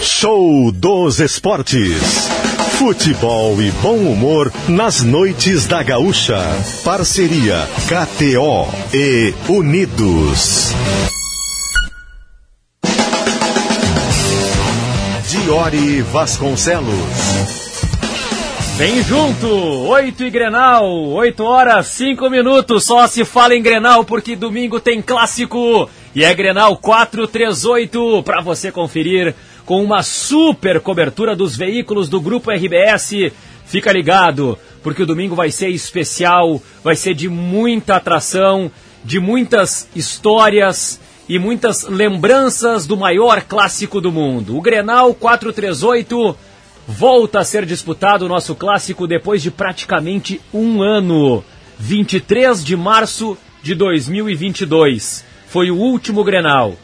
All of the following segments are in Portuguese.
Show dos Esportes. Futebol e bom humor nas noites da Gaúcha. Parceria KTO e Unidos. Diori Vasconcelos. Vem junto, 8 e Grenal, 8 horas 5 minutos, só se fala em Grenal porque domingo tem clássico e é Grenal 438 para você conferir com uma super cobertura dos veículos do Grupo RBS. Fica ligado, porque o domingo vai ser especial, vai ser de muita atração, de muitas histórias e muitas lembranças do maior clássico do mundo. O Grenal 438 volta a ser disputado o nosso clássico depois de praticamente um ano. 23 de março de 2022 foi o último Grenal.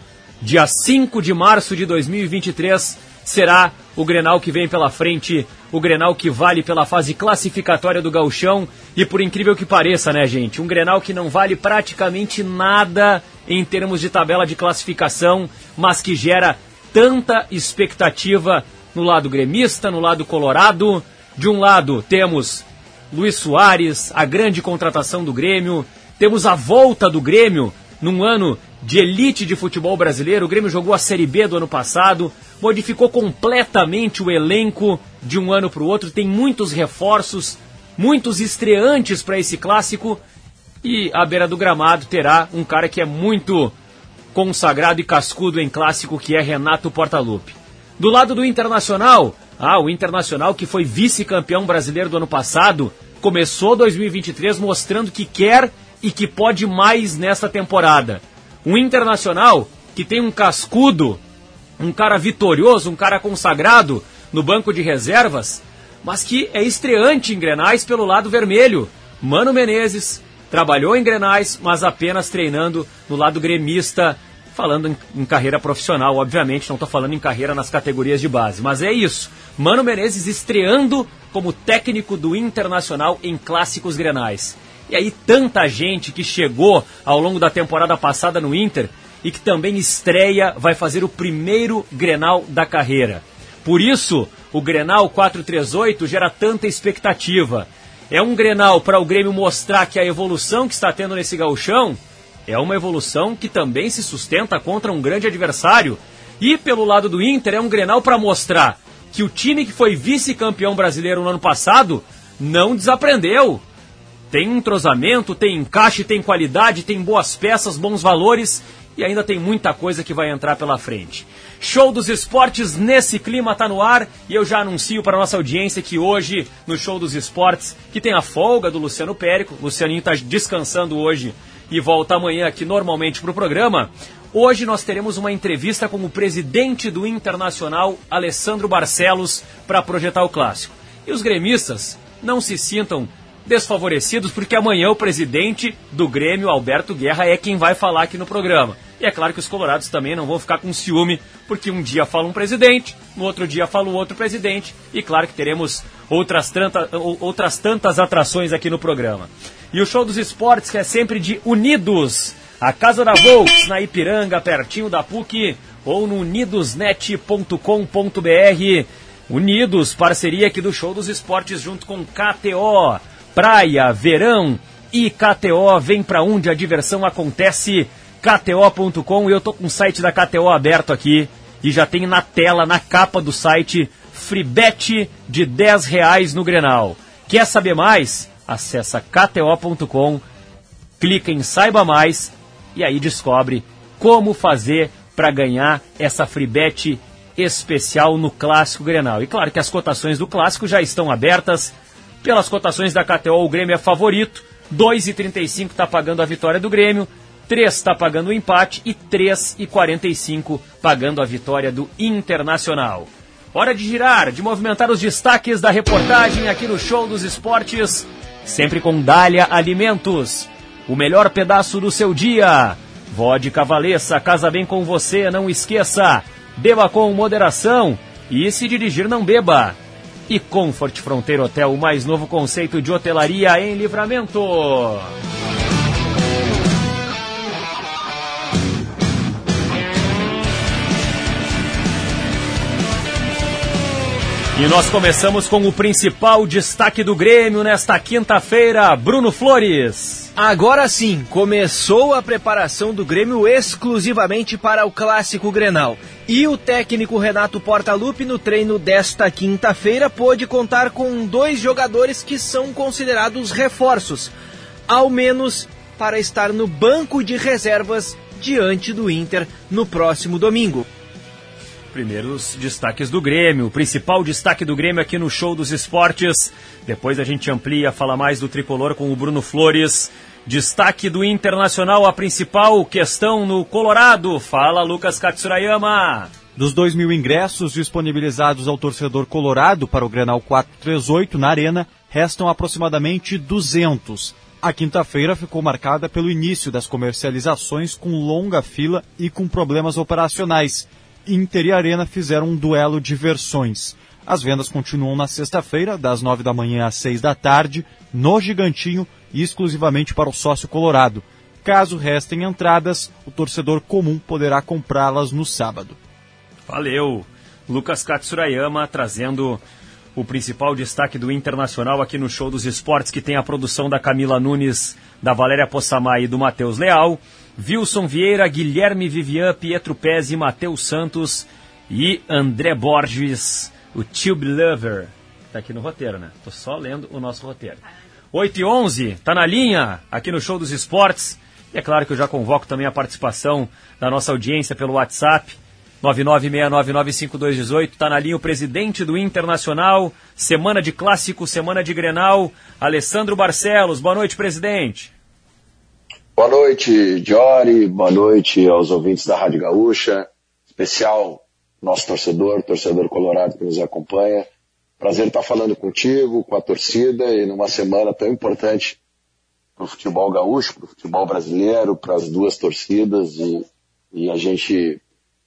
Dia 5 de março de 2023 será o Grenal que vem pela frente, o Grenal que vale pela fase classificatória do Gauchão. E por incrível que pareça, né, gente, um Grenal que não vale praticamente nada em termos de tabela de classificação, mas que gera tanta expectativa no lado gremista, no lado colorado. De um lado temos Luiz Soares, a grande contratação do Grêmio, temos a volta do Grêmio num ano de elite de futebol brasileiro. O Grêmio jogou a Série B do ano passado, modificou completamente o elenco de um ano para o outro, tem muitos reforços, muitos estreantes para esse clássico. E à beira do gramado terá um cara que é muito consagrado e cascudo em clássico, que é Renato Portaluppi. Do lado do Internacional, ah, o Internacional que foi vice-campeão brasileiro do ano passado, começou 2023 mostrando que quer e que pode mais nesta temporada. Um Internacional que tem um cascudo, um cara vitorioso, um cara consagrado no banco de reservas, mas que é estreante em Grenais pelo lado vermelho. Mano Menezes trabalhou em Grenais, mas apenas treinando no lado gremista falando em, em, carreira profissional, obviamente, não estou falando em carreira nas categorias de base. Mas é isso. Mano Menezes estreando como técnico do Internacional em clássicos grenais. E aí, tanta gente que chegou ao longo da temporada passada no Inter e que também estreia, vai fazer o primeiro grenal da carreira. Por isso, o Grenal 438 gera tanta expectativa. É um Grenal para o Grêmio mostrar que a evolução que está tendo nesse gauchão é uma evolução que também se sustenta contra um grande adversário. E pelo lado do Inter é um Grenal para mostrar que o time que foi vice-campeão brasileiro no ano passado não desaprendeu. Tem entrosamento, tem encaixe, tem qualidade, tem boas peças, bons valores e ainda tem muita coisa que vai entrar pela frente. Show dos Esportes nesse clima tá no ar e eu já anuncio para nossa audiência que hoje no Show dos Esportes, que tem a folga do Luciano Périco, Lucianinho está descansando hoje e volta amanhã aqui normalmente para o programa. Hoje nós teremos uma entrevista com o presidente do Internacional, Alessandro Barcelos, para projetar o clássico. E os gremistas não se sintam desfavorecidos, porque amanhã o presidente do Grêmio, Alberto Guerra, é quem vai falar aqui no programa. E é claro que os colorados também não vão ficar com ciúme, porque um dia fala um presidente, no outro dia fala o outro presidente, e claro que teremos outras, tanta, outras tantas atrações aqui no programa. E o show dos esportes, que é sempre de Unidos. A Casa da Volks, na Ipiranga, pertinho da PUC, ou no unidosnet.com.br. Unidos, parceria aqui do show dos esportes junto com KTO. Praia, verão e KTO. Vem pra onde a diversão acontece. KTO.com. Eu tô com o site da KTO aberto aqui e já tem na tela, na capa do site, freebet de 10 reais no Grenal. Quer saber mais? acessa kto.com, clica em Saiba Mais e aí descobre como fazer para ganhar essa free bet especial no Clássico Grenal. E claro que as cotações do Clássico já estão abertas. Pelas cotações da KTO, o Grêmio é favorito. 2,35 está pagando a vitória do Grêmio, 3 está pagando o empate e 3,45 pagando a vitória do Internacional. Hora de girar, de movimentar os destaques da reportagem aqui no Show dos Esportes sempre com Dália Alimentos. O melhor pedaço do seu dia. Vodka Valessa, casa bem com você, não esqueça. Beba com moderação e se dirigir não beba. E Comfort Fronteira Hotel, o mais novo conceito de hotelaria em livramento. E nós começamos com o principal destaque do Grêmio nesta quinta-feira, Bruno Flores. Agora sim, começou a preparação do Grêmio exclusivamente para o clássico Grenal. E o técnico Renato Portaluppi no treino desta quinta-feira pôde contar com dois jogadores que são considerados reforços, ao menos para estar no banco de reservas diante do Inter no próximo domingo. Primeiros destaques do Grêmio. O principal destaque do Grêmio aqui no Show dos Esportes. Depois a gente amplia, fala mais do tricolor com o Bruno Flores. Destaque do Internacional, a principal questão no Colorado. Fala, Lucas Katsurayama. Dos 2 mil ingressos disponibilizados ao torcedor colorado para o Grenal 438 na Arena, restam aproximadamente 200. A quinta-feira ficou marcada pelo início das comercializações com longa fila e com problemas operacionais. Inter e Arena fizeram um duelo de versões. As vendas continuam na sexta-feira, das nove da manhã às seis da tarde, no Gigantinho e exclusivamente para o sócio colorado. Caso restem entradas, o torcedor comum poderá comprá-las no sábado. Valeu! Lucas Katsurayama trazendo o principal destaque do Internacional aqui no Show dos Esportes, que tem a produção da Camila Nunes, da Valéria Possamay e do Matheus Leal. Wilson Vieira, Guilherme Vivian, Pietro Pezzi, Matheus Santos e André Borges, o Tube Lover. Tá aqui no roteiro, né? Tô só lendo o nosso roteiro. 8 e 11, tá na linha, aqui no Show dos Esportes. E é claro que eu já convoco também a participação da nossa audiência pelo WhatsApp, 996995218. Tá na linha o presidente do Internacional, semana de clássico, semana de Grenal, Alessandro Barcelos. Boa noite, presidente. Boa noite, Diori. Boa noite aos ouvintes da Rádio Gaúcha. Especial nosso torcedor, torcedor colorado que nos acompanha. Prazer estar falando contigo, com a torcida e numa semana tão importante para o futebol gaúcho, para o futebol brasileiro, para as duas torcidas e, e a gente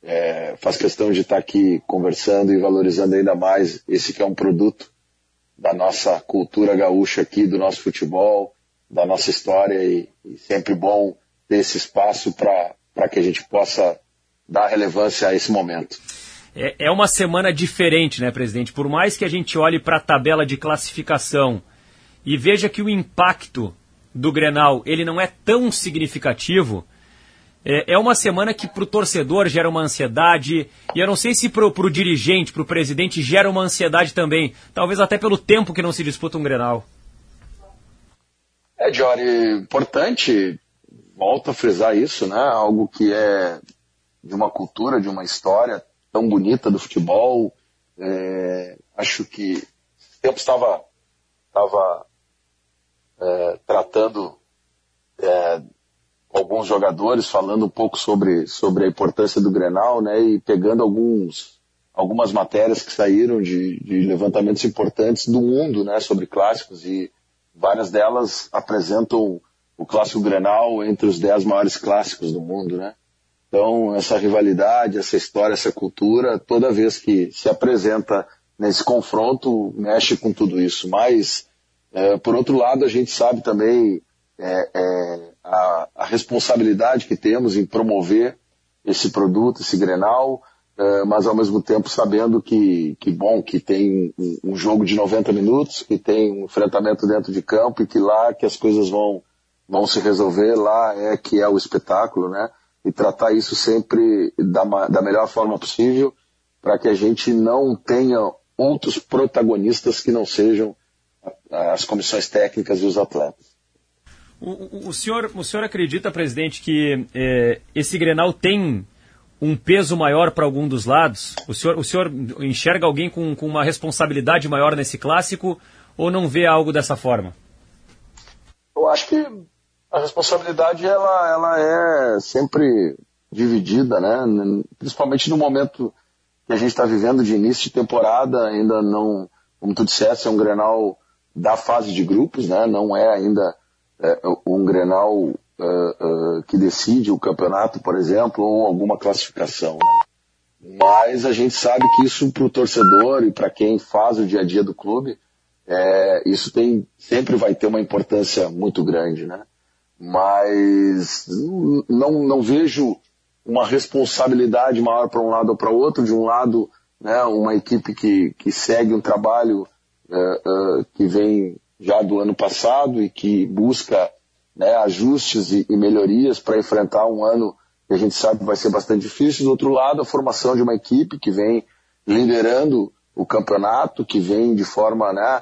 é, faz questão de estar aqui conversando e valorizando ainda mais esse que é um produto da nossa cultura gaúcha aqui, do nosso futebol, da nossa história e, e sempre bom ter esse espaço para que a gente possa dar relevância a esse momento. É, é uma semana diferente, né, presidente? Por mais que a gente olhe para a tabela de classificação e veja que o impacto do Grenal ele não é tão significativo, é, é uma semana que para o torcedor gera uma ansiedade, e eu não sei se para o dirigente, para o presidente, gera uma ansiedade também, talvez até pelo tempo que não se disputa um Grenal. É, Jory, importante, volto a frisar isso, né? Algo que é de uma cultura, de uma história tão bonita do futebol. É, acho que o tempo estava, estava é, tratando é, alguns jogadores, falando um pouco sobre, sobre a importância do Grenal, né? E pegando alguns, algumas matérias que saíram de, de levantamentos importantes do mundo, né? Sobre clássicos e Várias delas apresentam o clássico Grenal entre os dez maiores clássicos do mundo, né? Então, essa rivalidade, essa história, essa cultura, toda vez que se apresenta nesse confronto, mexe com tudo isso. Mas, é, por outro lado, a gente sabe também é, é, a, a, responsabilidade que temos em promover esse produto, esse Grenal, é, mas ao mesmo tempo sabendo que, que bom, que tem um, um, jogo de 90 minutos, que tem um enfrentamento dentro de campo e que lá que as coisas vão, vão se resolver, lá é que é o espetáculo, né? E tratar isso sempre da, da melhor forma possível para que a gente não tenha outros protagonistas que não sejam as comissões técnicas e os atletas. O, o, senhor, o senhor acredita, presidente, que é, esse Grenal tem um peso maior para algum dos lados? O senhor, o senhor enxerga alguém com, com uma responsabilidade maior nesse clássico ou não vê algo dessa forma? Eu acho que a responsabilidade ela, ela é sempre dividida, né? Principalmente no momento que a gente está vivendo de início de temporada, ainda não, como tu disseste, é um Grenal da fase de grupos, né? Não é ainda é, um Grenal uh, uh, que decide o campeonato, por exemplo, ou alguma classificação. Né? Mas a gente sabe que isso para o torcedor e para quem faz o dia a dia do clube, é, isso tem, sempre vai ter uma importância muito grande, né? Mas não, não vejo uma responsabilidade maior para um lado ou para outro. De um lado, né, uma equipe que, que segue um trabalho uh, uh, que vem já do ano passado e que busca né, ajustes e, e melhorias para enfrentar um ano que a gente sabe vai ser bastante difícil. Do outro lado, a formação de uma equipe que vem liderando o campeonato, que vem de forma né,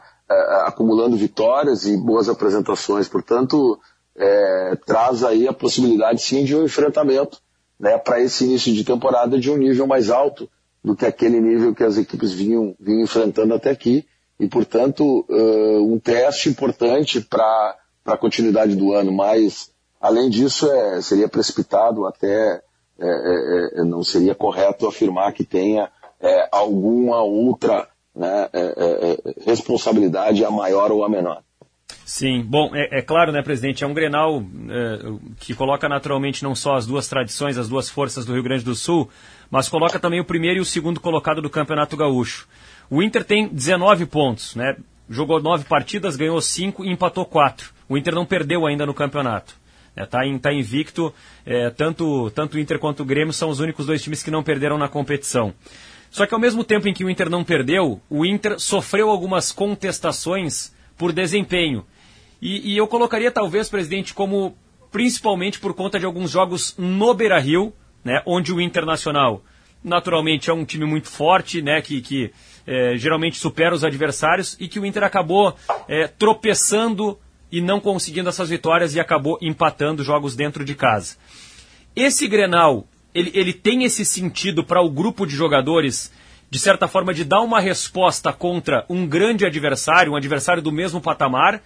acumulando vitórias e boas apresentações. Portanto, é, traz aí a possibilidade sim de um enfrentamento né, para esse início de temporada de um nível mais alto do que aquele nível que as equipes vinham, vinham enfrentando até aqui. E, portanto, uh, um teste importante para a continuidade do ano. Mas, além disso, é, seria precipitado até, é, é, é não seria correto afirmar que tenha é, alguma outra né, é, responsabilidade, a maior ou a menor. Sim, bom, é, é, claro, né, presidente, é um Grenal é, que coloca naturalmente não só as duas tradições, as duas forças do Rio Grande do Sul, mas coloca também o primeiro e o segundo colocado do Campeonato Gaúcho. O Inter tem 19 pontos, né? Jogou nove partidas, ganhou cinco e empatou quatro. O Inter não perdeu ainda no campeonato. Está é, tá invicto, é, tanto, tanto o Inter quanto o Grêmio são os únicos dois times que não perderam na competição. Só que ao mesmo tempo em que o Inter não perdeu, o Inter sofreu algumas contestações por desempenho. E, e eu colocaria talvez, presidente, como principalmente por conta de alguns jogos no Beira-Rio, né, onde o Internacional naturalmente é um time muito forte, né, que, que é, geralmente supera os adversários e que o Inter acabou é, tropeçando e não conseguindo essas vitórias e acabou empatando jogos dentro de casa. Esse Grenal, ele, ele tem esse sentido para o grupo de jogadores, de certa forma, de dar uma resposta contra um grande adversário, um adversário do mesmo patamar,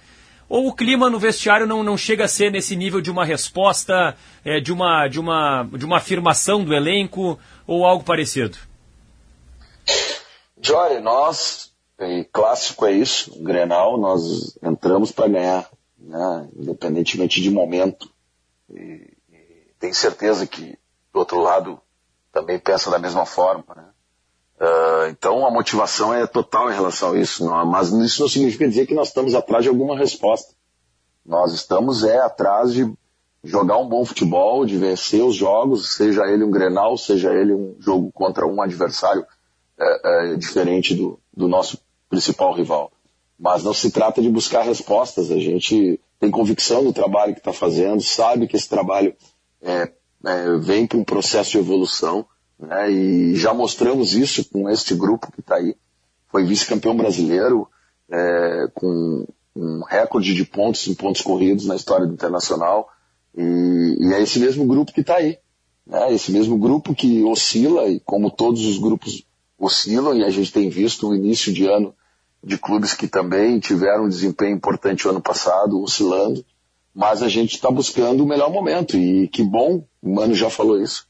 ou o clima no vestiário não, não chega a ser nesse nível de uma resposta, é, de, uma, de, uma, de uma afirmação do elenco ou algo parecido? Jory, nós, clássico é isso, Grenal, nós entramos para ganhar, né, independentemente de momento. E, e tenho certeza que, do outro lado, também pensa da mesma forma. Né? Uh, então a motivação é total em relação a isso, não, mas isso não significa dizer que nós estamos atrás de alguma resposta. Nós estamos é atrás de jogar um bom futebol, de vencer os jogos, seja ele um Grenal, seja ele um jogo contra um adversário é, é, diferente do, do nosso principal rival. Mas não se trata de buscar respostas. A gente tem convicção no trabalho que está fazendo, sabe que esse trabalho é, é vem para um processo de evolução né? E já mostramos isso com este grupo que está aí. Foi vice-campeão brasileiro, é, com um recorde de pontos em pontos corridos na história do Internacional. E, e é esse mesmo grupo que está aí. Né? Esse mesmo grupo que oscila, e como todos os grupos oscilam, e a gente tem visto o início de ano de clubes que também tiveram um desempenho importante ano passado, oscilando, mas a gente está buscando o melhor momento, e que bom, o Mano já falou isso,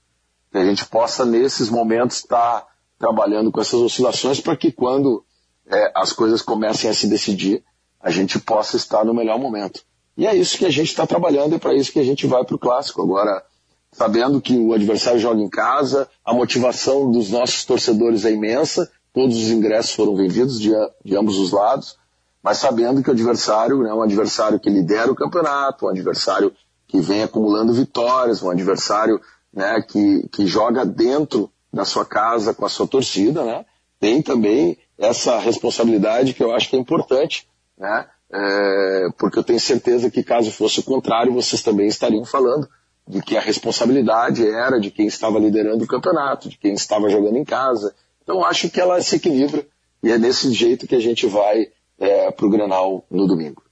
que a gente possa, nesses momentos, estar tá trabalhando com essas oscilações para que quando é, as coisas comecem a se decidir, a gente possa estar no melhor momento. E é isso que a gente está trabalhando e para isso que a gente vai para o clássico. Agora, sabendo que o adversário joga em casa, a motivação dos nossos torcedores é imensa, todos os ingressos foram vendidos de, de ambos os lados, mas sabendo que o adversário é né, um adversário que lidera o campeonato, um adversário que vem acumulando vitórias, um adversário né, que, que joga dentro da sua casa com a sua torcida, né, tem também essa responsabilidade que eu acho que é importante, né, é, porque eu tenho certeza que caso fosse o contrário, vocês também estariam falando de que a responsabilidade era de quem estava liderando o campeonato, de quem estava jogando em casa. Então acho que ela se equilibra e é desse jeito que a gente vai é, para o Granal no domingo.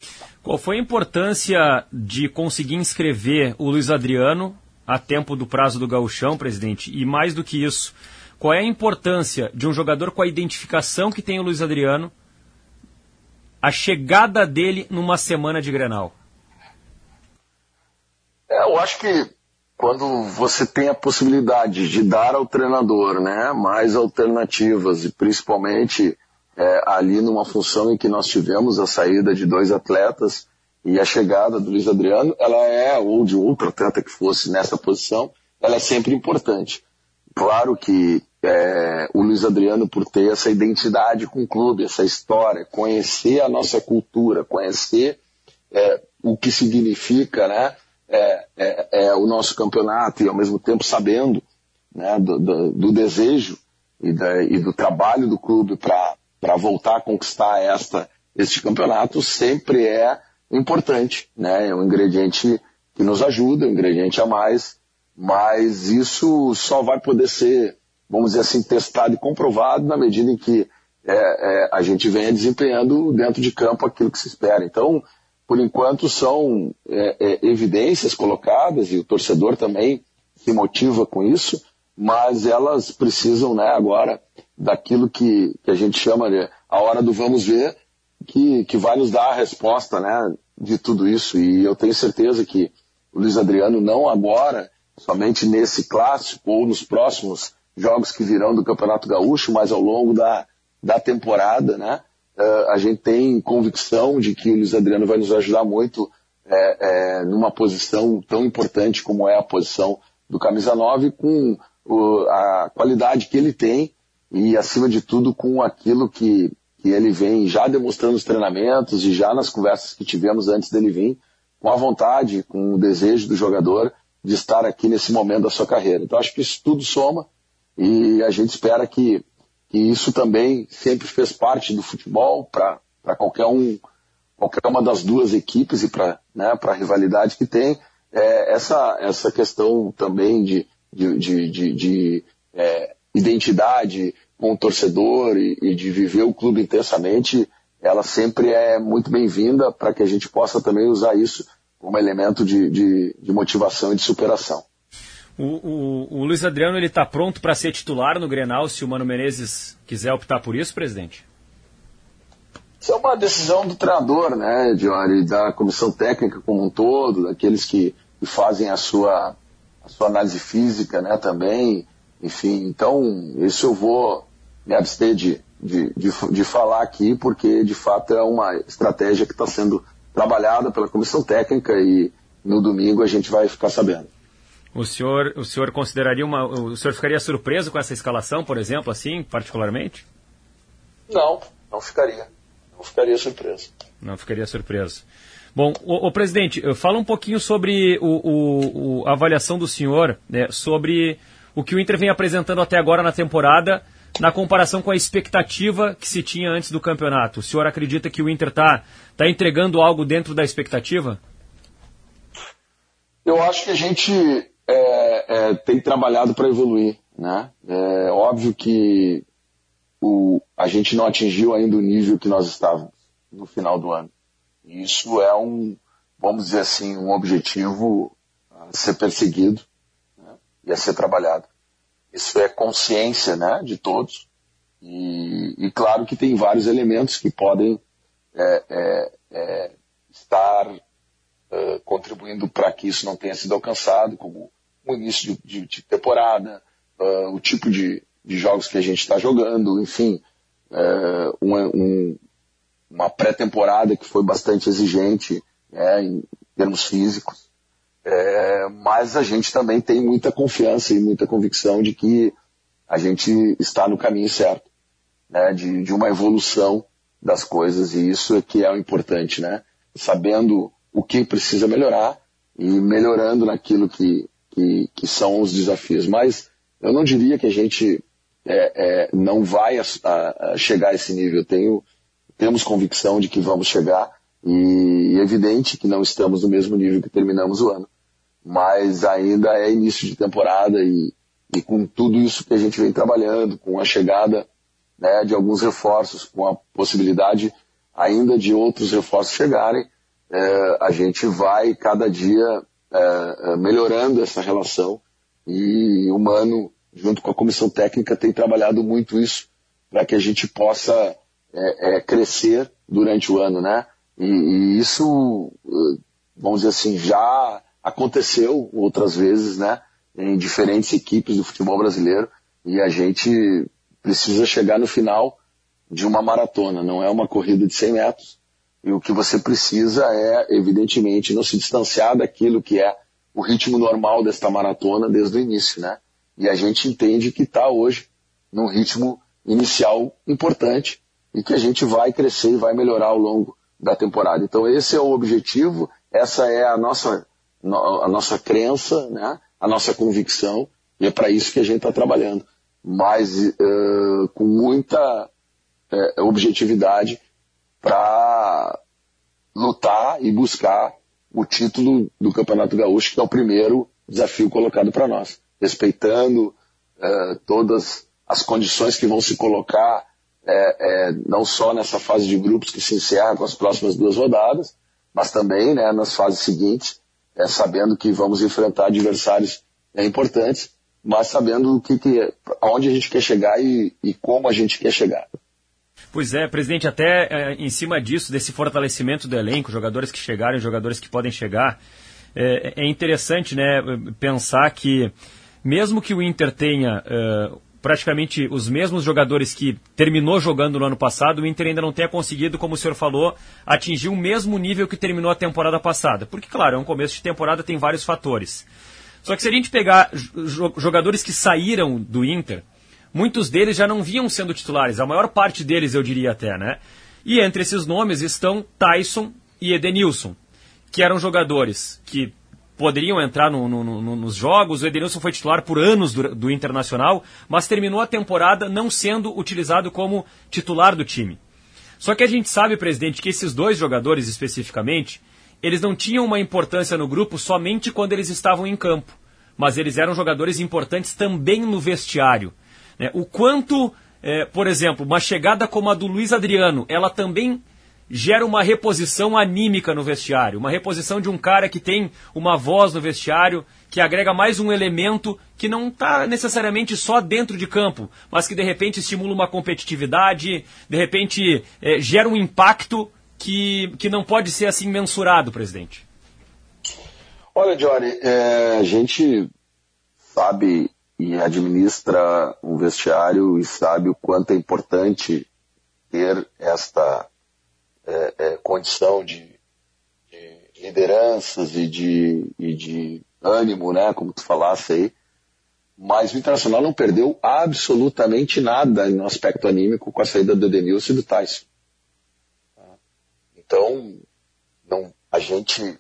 Qual foi a importância de conseguir inscrever o Luiz Adriano a tempo do prazo do gauchão, presidente? E mais do que isso, qual é a importância de um jogador com a identificação que tem o Luiz Adriano, a chegada dele numa semana de Grenal? É, eu acho que quando você tem a possibilidade de dar ao treinador né, mais alternativas e principalmente é, ali numa função em que nós tivemos a saída de dois atletas e a chegada do Luiz Adriano, ela é, ou de outro atleta que fosse nessa posição, ela é sempre importante. Claro que é, o Luiz Adriano, por ter essa identidade com o clube, essa história, conhecer a nossa cultura, conhecer é, o que significa né, é, é, é, o nosso campeonato e ao mesmo tempo sabendo né, do, do, do desejo e, da, e do trabalho do clube para voltar a conquistar esta, este campeonato sempre é importante, né? É um ingrediente que nos ajuda, um ingrediente a mais, mas isso só vai poder ser, vamos dizer assim, testado e comprovado na medida em que é, é, a gente venha desempenhando dentro de campo aquilo que se espera. Então, por enquanto, são é, é, evidências colocadas e o torcedor também se motiva com isso, mas elas precisam, né, agora, daquilo que, que a gente chama de a hora do vamos ver, que, que vai nos dar a resposta, né, de tudo isso. E eu tenho certeza que o Luiz Adriano não agora, somente nesse clássico ou nos próximos jogos que virão do Campeonato Gaúcho, mas ao longo da, da temporada, né, uh, a gente tem convicção de que o Luiz Adriano vai nos ajudar muito é, é, numa posição tão importante como é a posição do camisa 9, com o, a qualidade que ele tem e, acima de tudo, com aquilo que, que ele vem já demonstrando nos treinamentos e já nas conversas que tivemos antes dele vir, com a vontade, com o desejo do jogador de estar aqui nesse momento da sua carreira. Então, acho que isso tudo soma e a gente espera que e isso também sempre fez parte do futebol para qualquer um, qualquer uma das duas equipes e para né, a rivalidade que tem. É, essa, essa questão também de, de, de, de, de é, identidade com o torcedor e, e, de viver o clube intensamente, ela sempre é muito bem-vinda para que a gente possa também usar isso como elemento de, de, de motivação e de superação. O, o, o Luiz Adriano ele está pronto para ser titular no Grenal se o Mano Menezes quiser optar por isso, presidente? Isso é uma decisão do treinador, né, Diori, da comissão técnica como um todo, daqueles que, que fazem a sua, a sua análise física, né, também. Enfim, então, isso eu vou me abster de, de, de, de falar aqui, porque de fato é uma estratégia que está sendo trabalhada pela comissão técnica e no domingo a gente vai ficar sabendo. O senhor, o senhor consideraria uma. O senhor ficaria surpreso com essa escalação, por exemplo, assim, particularmente? Não, não ficaria. Não ficaria surpreso. Não ficaria surpreso. Bom, o, presidente, fala um pouquinho sobre o, o, o, a avaliação do senhor, né, sobre o que o Inter vem apresentando até agora na temporada, na comparação com a expectativa que se tinha antes do campeonato. O senhor acredita que o Inter está tá entregando algo dentro da expectativa? Eu acho que a gente é, é, tem trabalhado para evoluir. Né? É óbvio que o, a gente não atingiu ainda o nível que nós estávamos no final do ano. Isso é um, vamos dizer assim, um objetivo a ser perseguido né? e a ser trabalhado. Isso é consciência né, de todos. E, e claro que tem vários elementos que podem é, é, é estar uh, contribuindo para que isso não tenha sido alcançado, como o início de, de, de temporada, uh, o tipo de, de, jogos que a gente está jogando, enfim, uh, uma, um, uma pré-temporada que foi bastante exigente né, em termos físicos. É, mas a gente também tem muita confiança e muita convicção de que a gente está no caminho certo, né, de, de uma evolução das coisas e isso é que é o importante, né? Sabendo o que precisa melhorar e melhorando naquilo que, que, que são os desafios. Mas eu não diria que a gente é, é, não vai a, a chegar a esse nível. Tenho, temos convicção de que vamos chegar e é evidente que não estamos no mesmo nível que terminamos o ano. Mas ainda é início de temporada e, e com tudo isso que a gente vem trabalhando, com a chegada né, de alguns reforços, com a possibilidade ainda de outros reforços chegarem, é, a gente vai cada dia é, é, melhorando essa relação e o Mano, junto com a comissão técnica, tem trabalhado muito isso para que a gente possa é, é, crescer durante o ano, né? E, e, isso, vamos dizer assim, já aconteceu outras vezes, né? Em diferentes equipes do futebol brasileiro e a gente precisa chegar no final de uma maratona, não é uma corrida de 100 metros, e o que você precisa é, evidentemente, não se distanciar daquilo que é o ritmo normal desta maratona desde o início, né? E a gente entende que está hoje num ritmo inicial importante e que a gente vai crescer e vai melhorar ao longo da temporada. Então esse é o objetivo, essa é a nossa, a nossa crença, né? a nossa convicção, e é para isso que a gente está trabalhando. mas uh, com muita uh, objetividade para lutar e buscar o título do Campeonato Gaúcho, que é o primeiro desafio colocado para nós, respeitando uh, todas as condições que vão se colocar, é, é, não só nessa fase de grupos que se encerra com as próximas duas rodadas, mas também né, nas fases seguintes, sabendo que vamos enfrentar adversários é, importantes, mas sabendo o que, que, aonde a gente quer chegar e, e como a gente quer chegar. Pois é, presidente, até é, em cima disso, desse fortalecimento do elenco, jogadores que chegaram, jogadores que podem chegar, é, é interessante né, pensar que, mesmo que o Inter tenha é, praticamente os mesmos jogadores que terminou jogando no ano passado, o Inter ainda não tenha conseguido, como o senhor falou, atingir o mesmo nível que terminou a temporada passada. Porque, claro, é um começo de temporada, tem vários fatores. Só que se a gente pegar jogadores que saíram do Inter, muitos deles já não vinham sendo titulares, a maior parte deles eu diria até, né? E entre esses nomes estão Tyson e Edenilson, que eram jogadores que poderiam entrar no, no, no, nos jogos. O Edenilson foi titular por anos do, do, Internacional, mas terminou a temporada não sendo utilizado como titular do time. Só que a gente sabe, presidente, que esses dois jogadores especificamente, eles não tinham uma importância no grupo somente quando eles estavam em campo, mas eles eram jogadores importantes também no vestiário. Né? O quanto, é, por exemplo, uma chegada como a do Luiz Adriano, ela também gera uma reposição anímica no vestiário, uma reposição de um cara que tem uma voz no vestiário, que agrega mais um elemento que não está necessariamente só dentro de campo, mas que de repente estimula uma competitividade, de repente é, gera um impacto que, que não pode ser assim mensurado, presidente. Olha, Johnny, é, a gente sabe administra um vestiário e sabe o quanto é importante ter esta é, é, condição de, de, lideranças e de, e de ânimo, né, como tu falasse aí, mas o Internacional não perdeu absolutamente nada no aspecto anímico com a saída do Denilson e do Tyson. Então, não, a gente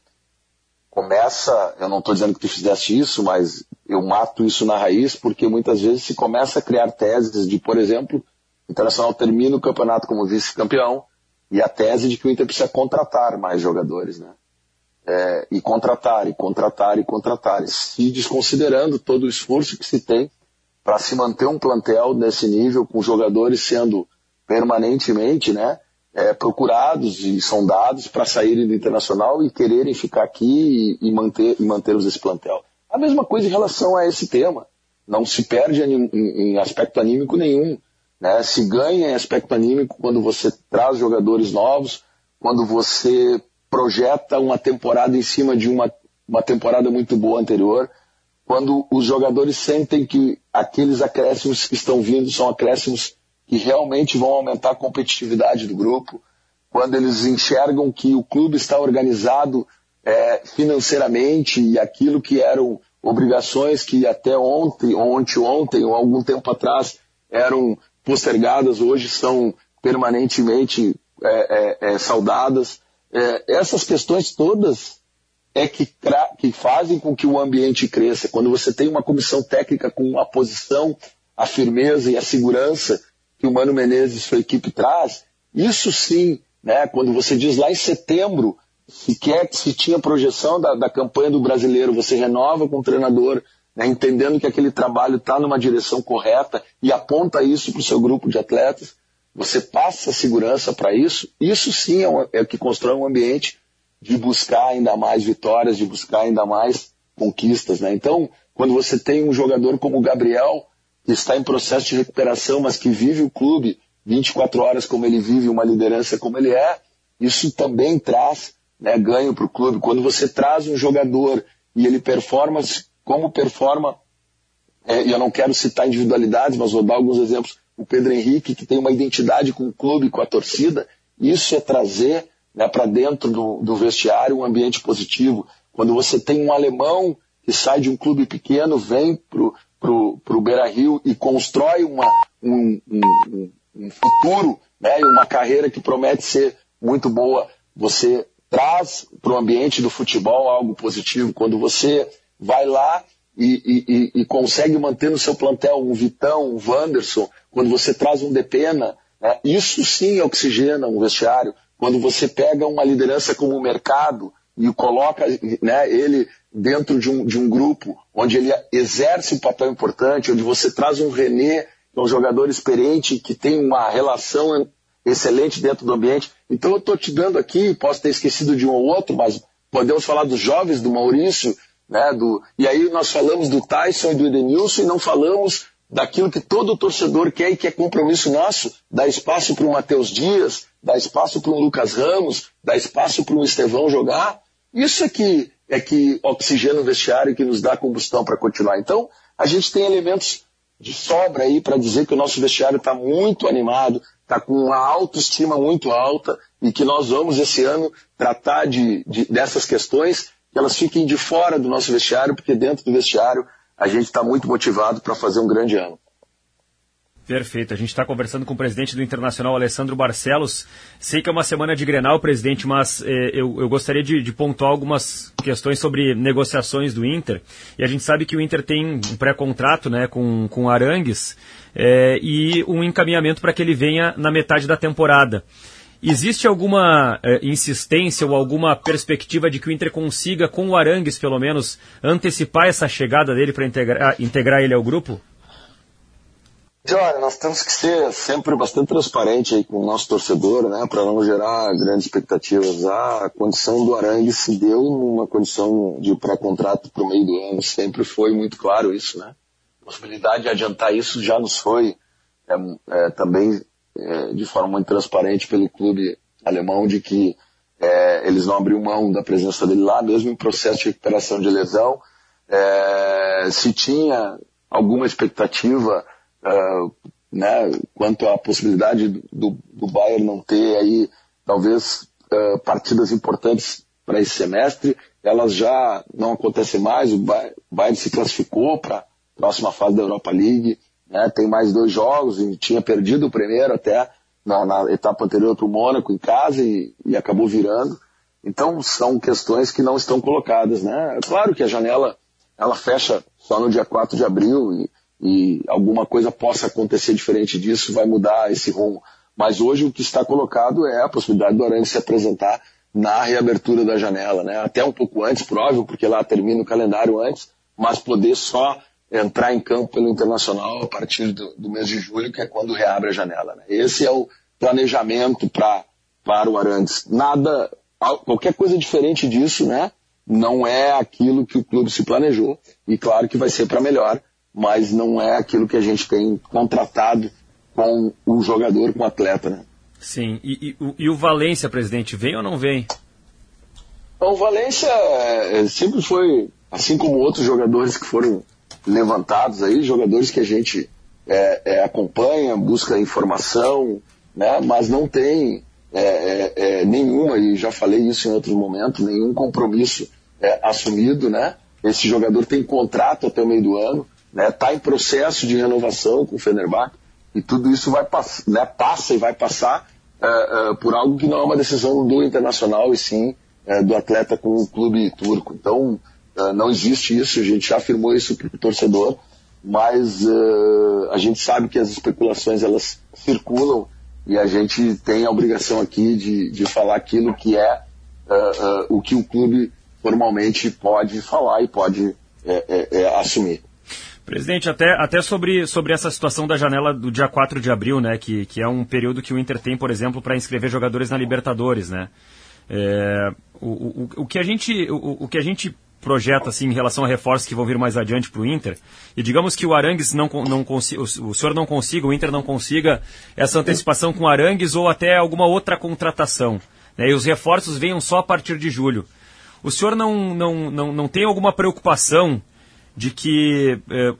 começa, eu não estou dizendo que tu fizeste isso, mas eu mato isso na raiz, porque muitas vezes se começa a criar teses de, por exemplo, o Internacional termina o campeonato como vice-campeão, e a tese de que o Inter precisa contratar mais jogadores, né? É, e contratar, e contratar, e contratar, se desconsiderando todo o esforço que se tem para se manter um plantel nesse nível, com jogadores sendo permanentemente né, é, procurados e sondados para saírem do internacional e quererem ficar aqui e, e, manter, e mantermos esse plantel. A mesma coisa em relação a esse tema. Não se perde em, em aspecto anímico nenhum. Né? Se ganha em aspecto anímico quando você traz jogadores novos, quando você projeta uma temporada em cima de uma, uma temporada muito boa anterior, quando os jogadores sentem que aqueles acréscimos que estão vindo são acréscimos que realmente vão aumentar a competitividade do grupo, quando eles enxergam que o clube está organizado é, financeiramente e aquilo que eram obrigações que até ontem, ontem, ontem ou algum tempo atrás eram postergadas, hoje são permanentemente é, é, é saudadas. É, essas questões todas é que, que fazem com que o ambiente cresça. Quando você tem uma comissão técnica com a posição, a firmeza e a segurança que o Mano Menezes e sua equipe traz, isso sim, né, quando você diz lá em setembro, se quer se tinha projeção da, da campanha do brasileiro, você renova com o treinador, né, entendendo que aquele trabalho está numa direção correta e aponta isso para o seu grupo de atletas, você passa segurança para isso, isso sim é, o é que constrói um ambiente de buscar ainda mais vitórias, de buscar ainda mais conquistas. Né? Então, quando você tem um jogador como o Gabriel, está em processo de recuperação, mas que vive o clube 24 horas como ele vive, uma liderança como ele é, isso também traz né, ganho para o clube. Quando você traz um jogador e ele performa como performa, é, eu não quero citar individualidades, mas vou dar alguns exemplos, o Pedro Henrique, que tem uma identidade com o clube, com a torcida, isso é trazer né, para dentro do, do vestiário um ambiente positivo. Quando você tem um alemão que sai de um clube pequeno, vem para o Beira Rio e constrói uma, um, um, um futuro né, uma carreira que promete ser muito boa, você traz para o ambiente do futebol algo positivo. Quando você vai lá e, e, e, consegue manter no seu plantel um Vitão, um Wanderson, quando você traz um Depena, né, isso sim oxigena um vestiário. Quando você pega uma liderança como o mercado e coloca né, ele dentro de um, de um grupo onde ele exerce um papel importante, onde você traz um René, que é um jogador experiente, que tem uma relação excelente dentro do ambiente. Então eu estou te dando aqui, posso ter esquecido de um ou outro, mas podemos falar dos jovens, do Maurício, né, do, e aí nós falamos do Tyson e do Edenilson e não falamos daquilo que todo torcedor quer e que é compromisso nosso, dar espaço para o Matheus Dias, dar espaço para o Lucas Ramos, dar espaço para o Estevão jogar. Isso é que, é que oxigena o vestiário que nos dá combustão para continuar. Então, a gente tem elementos de sobra aí para dizer que o nosso vestiário está muito animado, está com uma autoestima muito alta e que nós vamos esse ano tratar de, de, dessas questões que elas fiquem de fora do nosso vestiário, porque dentro do vestiário a gente está muito motivado para fazer um grande ano. Perfeito. A gente está conversando com o presidente do Internacional, Alessandro Barcelos. Sei que é uma semana de Grenal, presidente, mas eh, eu, eu, gostaria de, de, pontuar algumas questões sobre negociações do Inter. E a gente sabe que o Inter tem um pré-contrato né, com, com Arangues eh, e um encaminhamento para que ele venha na metade da temporada. Existe alguma eh, insistência ou alguma perspectiva de que o Inter consiga, com o Arangues pelo menos, antecipar essa chegada dele para integrar, integrar ele ao grupo? Olha, nós temos que ser sempre bastante transparente aí com o nosso torcedor, né, para não gerar grandes expectativas. A condição do Arangue se deu numa condição de pré-contrato para o meio do ano, sempre foi muito claro isso, né. A possibilidade de adiantar isso já nos foi é, é, também é, de forma muito transparente pelo clube alemão de que é, eles não abriam mão da presença dele lá, mesmo em processo de recuperação de lesão. É, se tinha alguma expectativa uh, né, quanto à possibilidade do, do Bayern não ter aí talvez uh, partidas importantes para esse semestre, elas já não acontecem mais, o Bayern se classificou para a próxima fase da Europa League, né, tem mais dois jogos e tinha perdido o primeiro até na, na etapa anterior para o Mônaco em casa e, e, acabou virando. Então são questões que não estão colocadas. Né? É claro que a janela ela fecha só no dia 4 de abril e e alguma coisa possa acontecer diferente disso, vai mudar esse rumo. Mas hoje o que está colocado é a possibilidade do Aranha se apresentar na reabertura da janela, né? Até um pouco antes, próprio, porque lá termina o calendário antes, mas poder só entrar em campo pelo Internacional a partir do, do mês de julho, que é quando reabre a janela. Né? Esse é o planejamento pra, para o Arantes. Nada, qualquer coisa diferente disso, né? Não é aquilo que o clube se planejou e claro que vai ser para melhor mas não é aquilo que a gente tem contratado com o jogador, com o atleta, né? Sim. E, e, e o Valência, presidente, vem ou não vem? O Valência é, sempre foi, assim como outros jogadores que foram levantados aí, jogadores que a gente é, é, acompanha, busca informação, né? Mas não tem é, é, é, nenhuma, e já falei isso em outros momentos, nenhum compromisso assumido, né? Esse jogador tem contrato até o meio do ano né, está em processo de renovação com o Fenerbahçe e tudo isso vai né, passa e vai passar uh, uh, por algo que não é uma decisão do internacional e sim uh, do atleta com o clube turco. Então não existe isso, a gente já afirmou isso para o torcedor, mas a gente sabe que as especulações elas circulam e a gente tem a obrigação aqui de, de falar aquilo que é o que o clube formalmente pode falar e pode é, é, é, assumir. Presidente, até, até sobre, sobre essa situação da janela do dia 4 de abril, né? Que, que é um período que o Inter tem, por exemplo, para inscrever jogadores na Libertadores, né? É, o, o, o, que a gente, o, o que a gente projeta assim, em relação a reforços que vão vir mais adiante para o Inter, e digamos que o Arangues não, não consiga, o senhor não consiga, o Inter não consiga essa antecipação com o Arangues ou até alguma outra contratação, né, e os reforços venham só a partir de julho. O senhor não, não, não, não tem alguma preocupação de que é,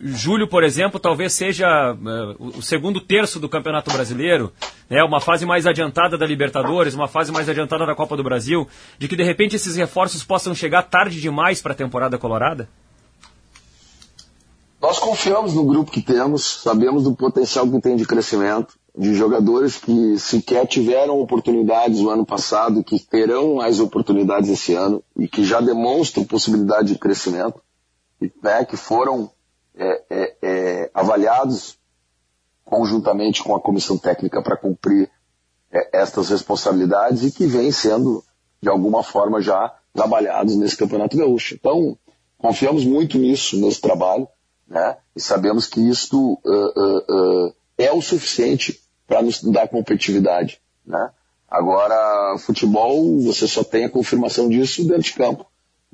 julho, por exemplo, talvez seja é, o segundo terço do Campeonato Brasileiro, né, uma fase mais adiantada da Libertadores, uma fase mais adiantada da Copa do Brasil, de que de repente esses reforços possam chegar tarde demais para a temporada colorada? Nós confiamos no grupo que temos, sabemos do potencial que tem de crescimento, de jogadores que sequer tiveram oportunidades no ano passado, que terão mais oportunidades esse ano e que já demonstram possibilidade de crescimento. Né, que foram é, é, é, avaliados conjuntamente com a comissão técnica para cumprir é, estas responsabilidades e que vêm sendo, de alguma forma, já trabalhados nesse Campeonato Gaúcho. Então, confiamos muito nisso, nesse trabalho, né? E sabemos que isto uh, uh, uh, é o suficiente para nos dar competitividade, né? Agora, futebol, você só tem a confirmação disso dentro de campo.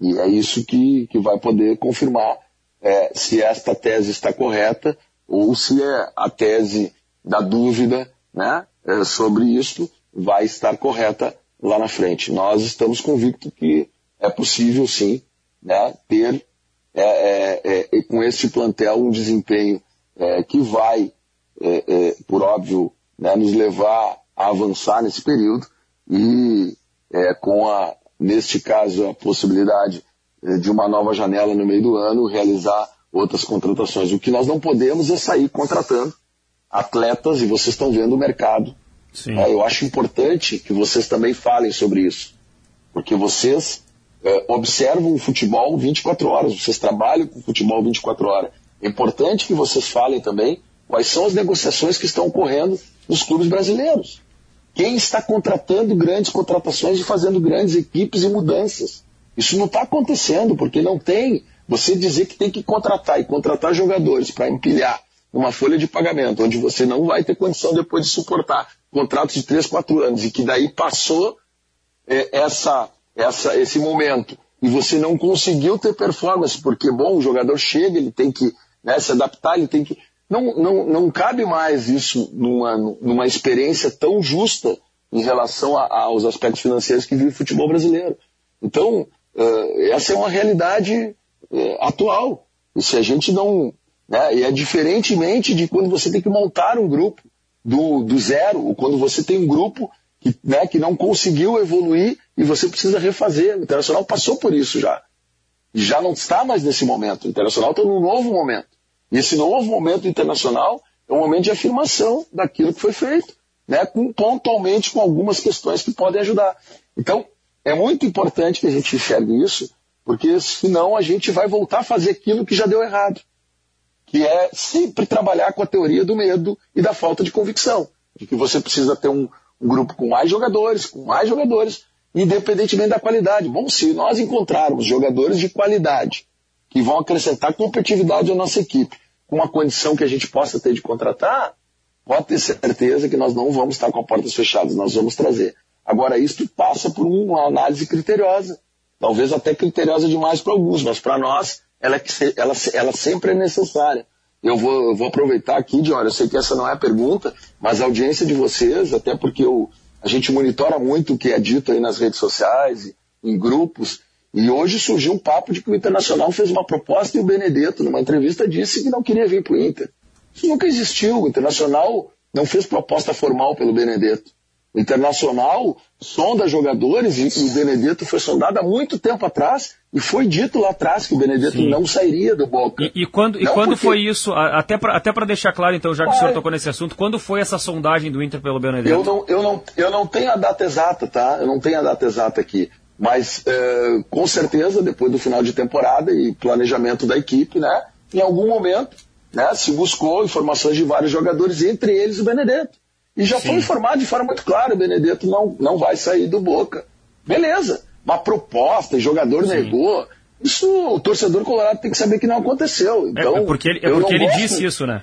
E é isso que, que vai poder confirmar é, se esta tese está correta ou se é a tese da dúvida né, é, sobre isso vai estar correta lá na frente. Nós estamos convictos que é possível sim né, ter é, é, é com este plantel um desempenho é, que vai, por óbvio, né, nos levar a avançar nesse período e com a, neste caso, a possibilidade de uma nova janela no meio do ano, realizar outras contratações. O que nós não podemos é sair contratando atletas, e vocês estão vendo o mercado. É, eu acho importante que vocês também falem sobre isso, porque vocês é, observam o futebol 24 horas, vocês trabalham com o futebol 24 horas. É importante que vocês falem também quais são as negociações que estão ocorrendo nos clubes brasileiros. Quem está contratando grandes contratações e fazendo grandes equipes e mudanças. Isso não está acontecendo, porque não tem você dizer que tem que contratar e contratar jogadores para empilhar uma folha de pagamento, onde você não vai ter condição depois de suportar contratos de 3, 4 anos e que daí passou é, essa, essa, esse momento e você não conseguiu ter performance, porque, bom, o jogador chega, ele tem que né, se adaptar, ele tem que. Não, não, não cabe mais isso numa, numa experiência tão justa em relação a, aos aspectos financeiros que vive o futebol brasileiro. Então, uh, essa é uma realidade é, atual. E se a gente não. Né, e é diferentemente de quando você tem que montar um grupo do, do zero, ou quando você tem um grupo que, né, que não conseguiu evoluir e você precisa refazer. O Internacional passou por isso já. Já não está mais nesse momento. O Internacional está num novo momento. E esse novo momento internacional é um momento de afirmação daquilo que foi feito, né, com, pontualmente com algumas questões que podem ajudar. Então, é muito importante que a gente enxergue isso, porque senão a gente vai voltar a fazer aquilo que já deu errado. Que é sempre trabalhar com a teoria do medo e da falta de convicção. De que você precisa ter um, um grupo com mais jogadores, com mais jogadores, independentemente da qualidade. Bom, se nós encontrarmos jogadores de qualidade que vão acrescentar competitividade à nossa equipe, com uma condição que a gente possa ter de contratar, pode ter certeza que nós não vamos estar com as portas fechadas, nós vamos trazer. Agora, isso passa por uma análise criteriosa talvez até criteriosa demais para alguns, mas para nós ela, é ela, ela sempre é necessária. Eu vou, eu vou aproveitar aqui, Diora, eu sei que essa não é a pergunta, mas a audiência de vocês, até porque eu, a gente monitora muito o que é dito aí nas redes sociais, em grupos, e hoje surgiu um papo de que o Internacional fez uma proposta e o Benedetto, numa entrevista, disse que não queria vir para o Inter. Isso nunca existiu. O Internacional não fez proposta formal pelo Benedetto. O Internacional sonda jogadores e o Benedetto foi sondado há muito tempo atrás e foi dito lá atrás que o Benedetto Sim. não sairia do Boca. E, e quando, e quando porque... foi isso? Até para até deixar claro, então, já que o senhor tocou nesse assunto, quando foi essa sondagem do Inter pelo Benedetto? Eu não, eu não, eu não tenho a data exata, tá? Eu não tenho a data exata aqui. Mas é, com certeza, depois do final de temporada e planejamento da equipe, né? Em algum momento, né, se buscou informações de vários jogadores, entre eles o Benedetto. E já Sim. foi informado de forma muito clara, o Benedetto não, não vai sair do Boca. Beleza, uma proposta, jogador Sim. negou. Isso o torcedor colorado tem que saber que não aconteceu. É, então, é, porque ele, é porque ele gosto, disse isso, né?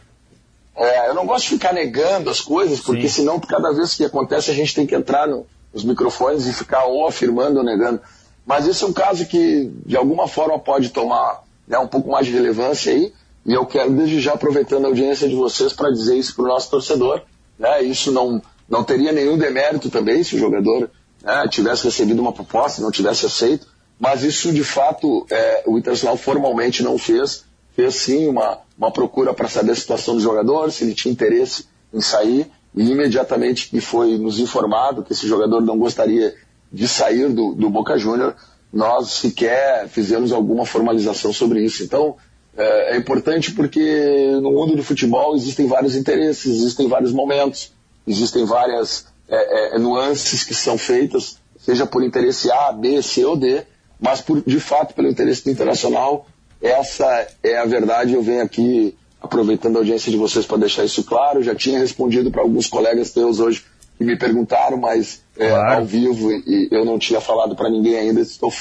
É, eu não gosto de ficar negando as coisas, porque Sim. senão cada vez que acontece a gente tem que entrar no, nos microfones e ficar ou afirmando ou negando. Mas esse é um caso que de alguma forma pode tomar né, um pouco mais de relevância aí. E eu quero desde já aproveitando a audiência de vocês para dizer isso para o nosso torcedor né? Isso não, não teria nenhum demérito também se o jogador né, tivesse recebido uma proposta e não tivesse aceito. Mas isso, de fato, é, o Internacional formalmente não fez. Fez sim uma, uma procura para saber a situação do jogador, se ele tinha interesse em sair. E imediatamente que foi nos informado que esse jogador não gostaria de sair do, do Boca Júnior, nós sequer fizemos alguma formalização sobre isso. Então, é, é, importante porque no mundo do futebol existem vários interesses, existem vários momentos, existem várias é, é, nuances que são feitas, seja por interesse A, B, C ou D, mas por, de fato pelo interesse internacional, essa é a verdade. Eu venho aqui aproveitando a audiência de vocês para deixar isso claro. Já tinha respondido para alguns colegas teus hoje que me perguntaram, mas é, claro. ao vivo e eu não tinha falado para ninguém ainda. Estou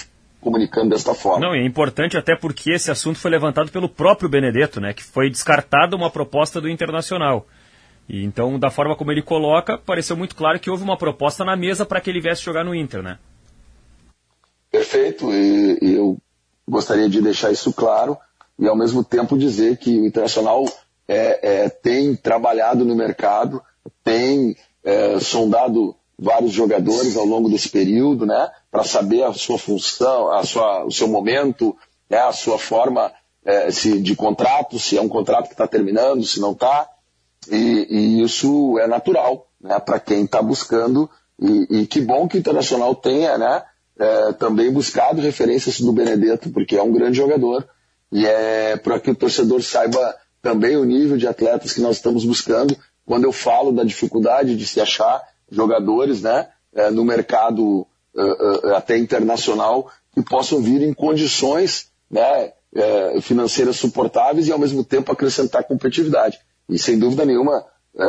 comunicando desta forma. Não, é importante até porque esse assunto foi levantado pelo próprio Benedetto, né, que foi descartada uma proposta do Internacional. E então, da forma como ele coloca, pareceu muito claro que houve uma proposta na mesa para que ele viesse jogar no Inter, né? Perfeito, e, e eu gostaria de deixar isso claro e ao mesmo tempo dizer que o Internacional é, é, tem trabalhado no mercado, tem é, sondado vários jogadores ao longo desse período, né, para saber a sua função, a sua, o seu momento, né, a sua forma é, se, de contrato, se é um contrato que está terminando, se não está, e, e, isso é natural, né, para quem está buscando, e, e, que bom que o Internacional tenha, né, é, também buscado referências do Benedetto, porque é um grande jogador, e é para que o torcedor saiba também o nível de atletas que nós estamos buscando, quando eu falo da dificuldade de se achar jogadores né, é, no mercado uh, uh, até internacional que possam vir em condições né, financeiras suportáveis e ao mesmo tempo acrescentar competitividade. E sem dúvida nenhuma,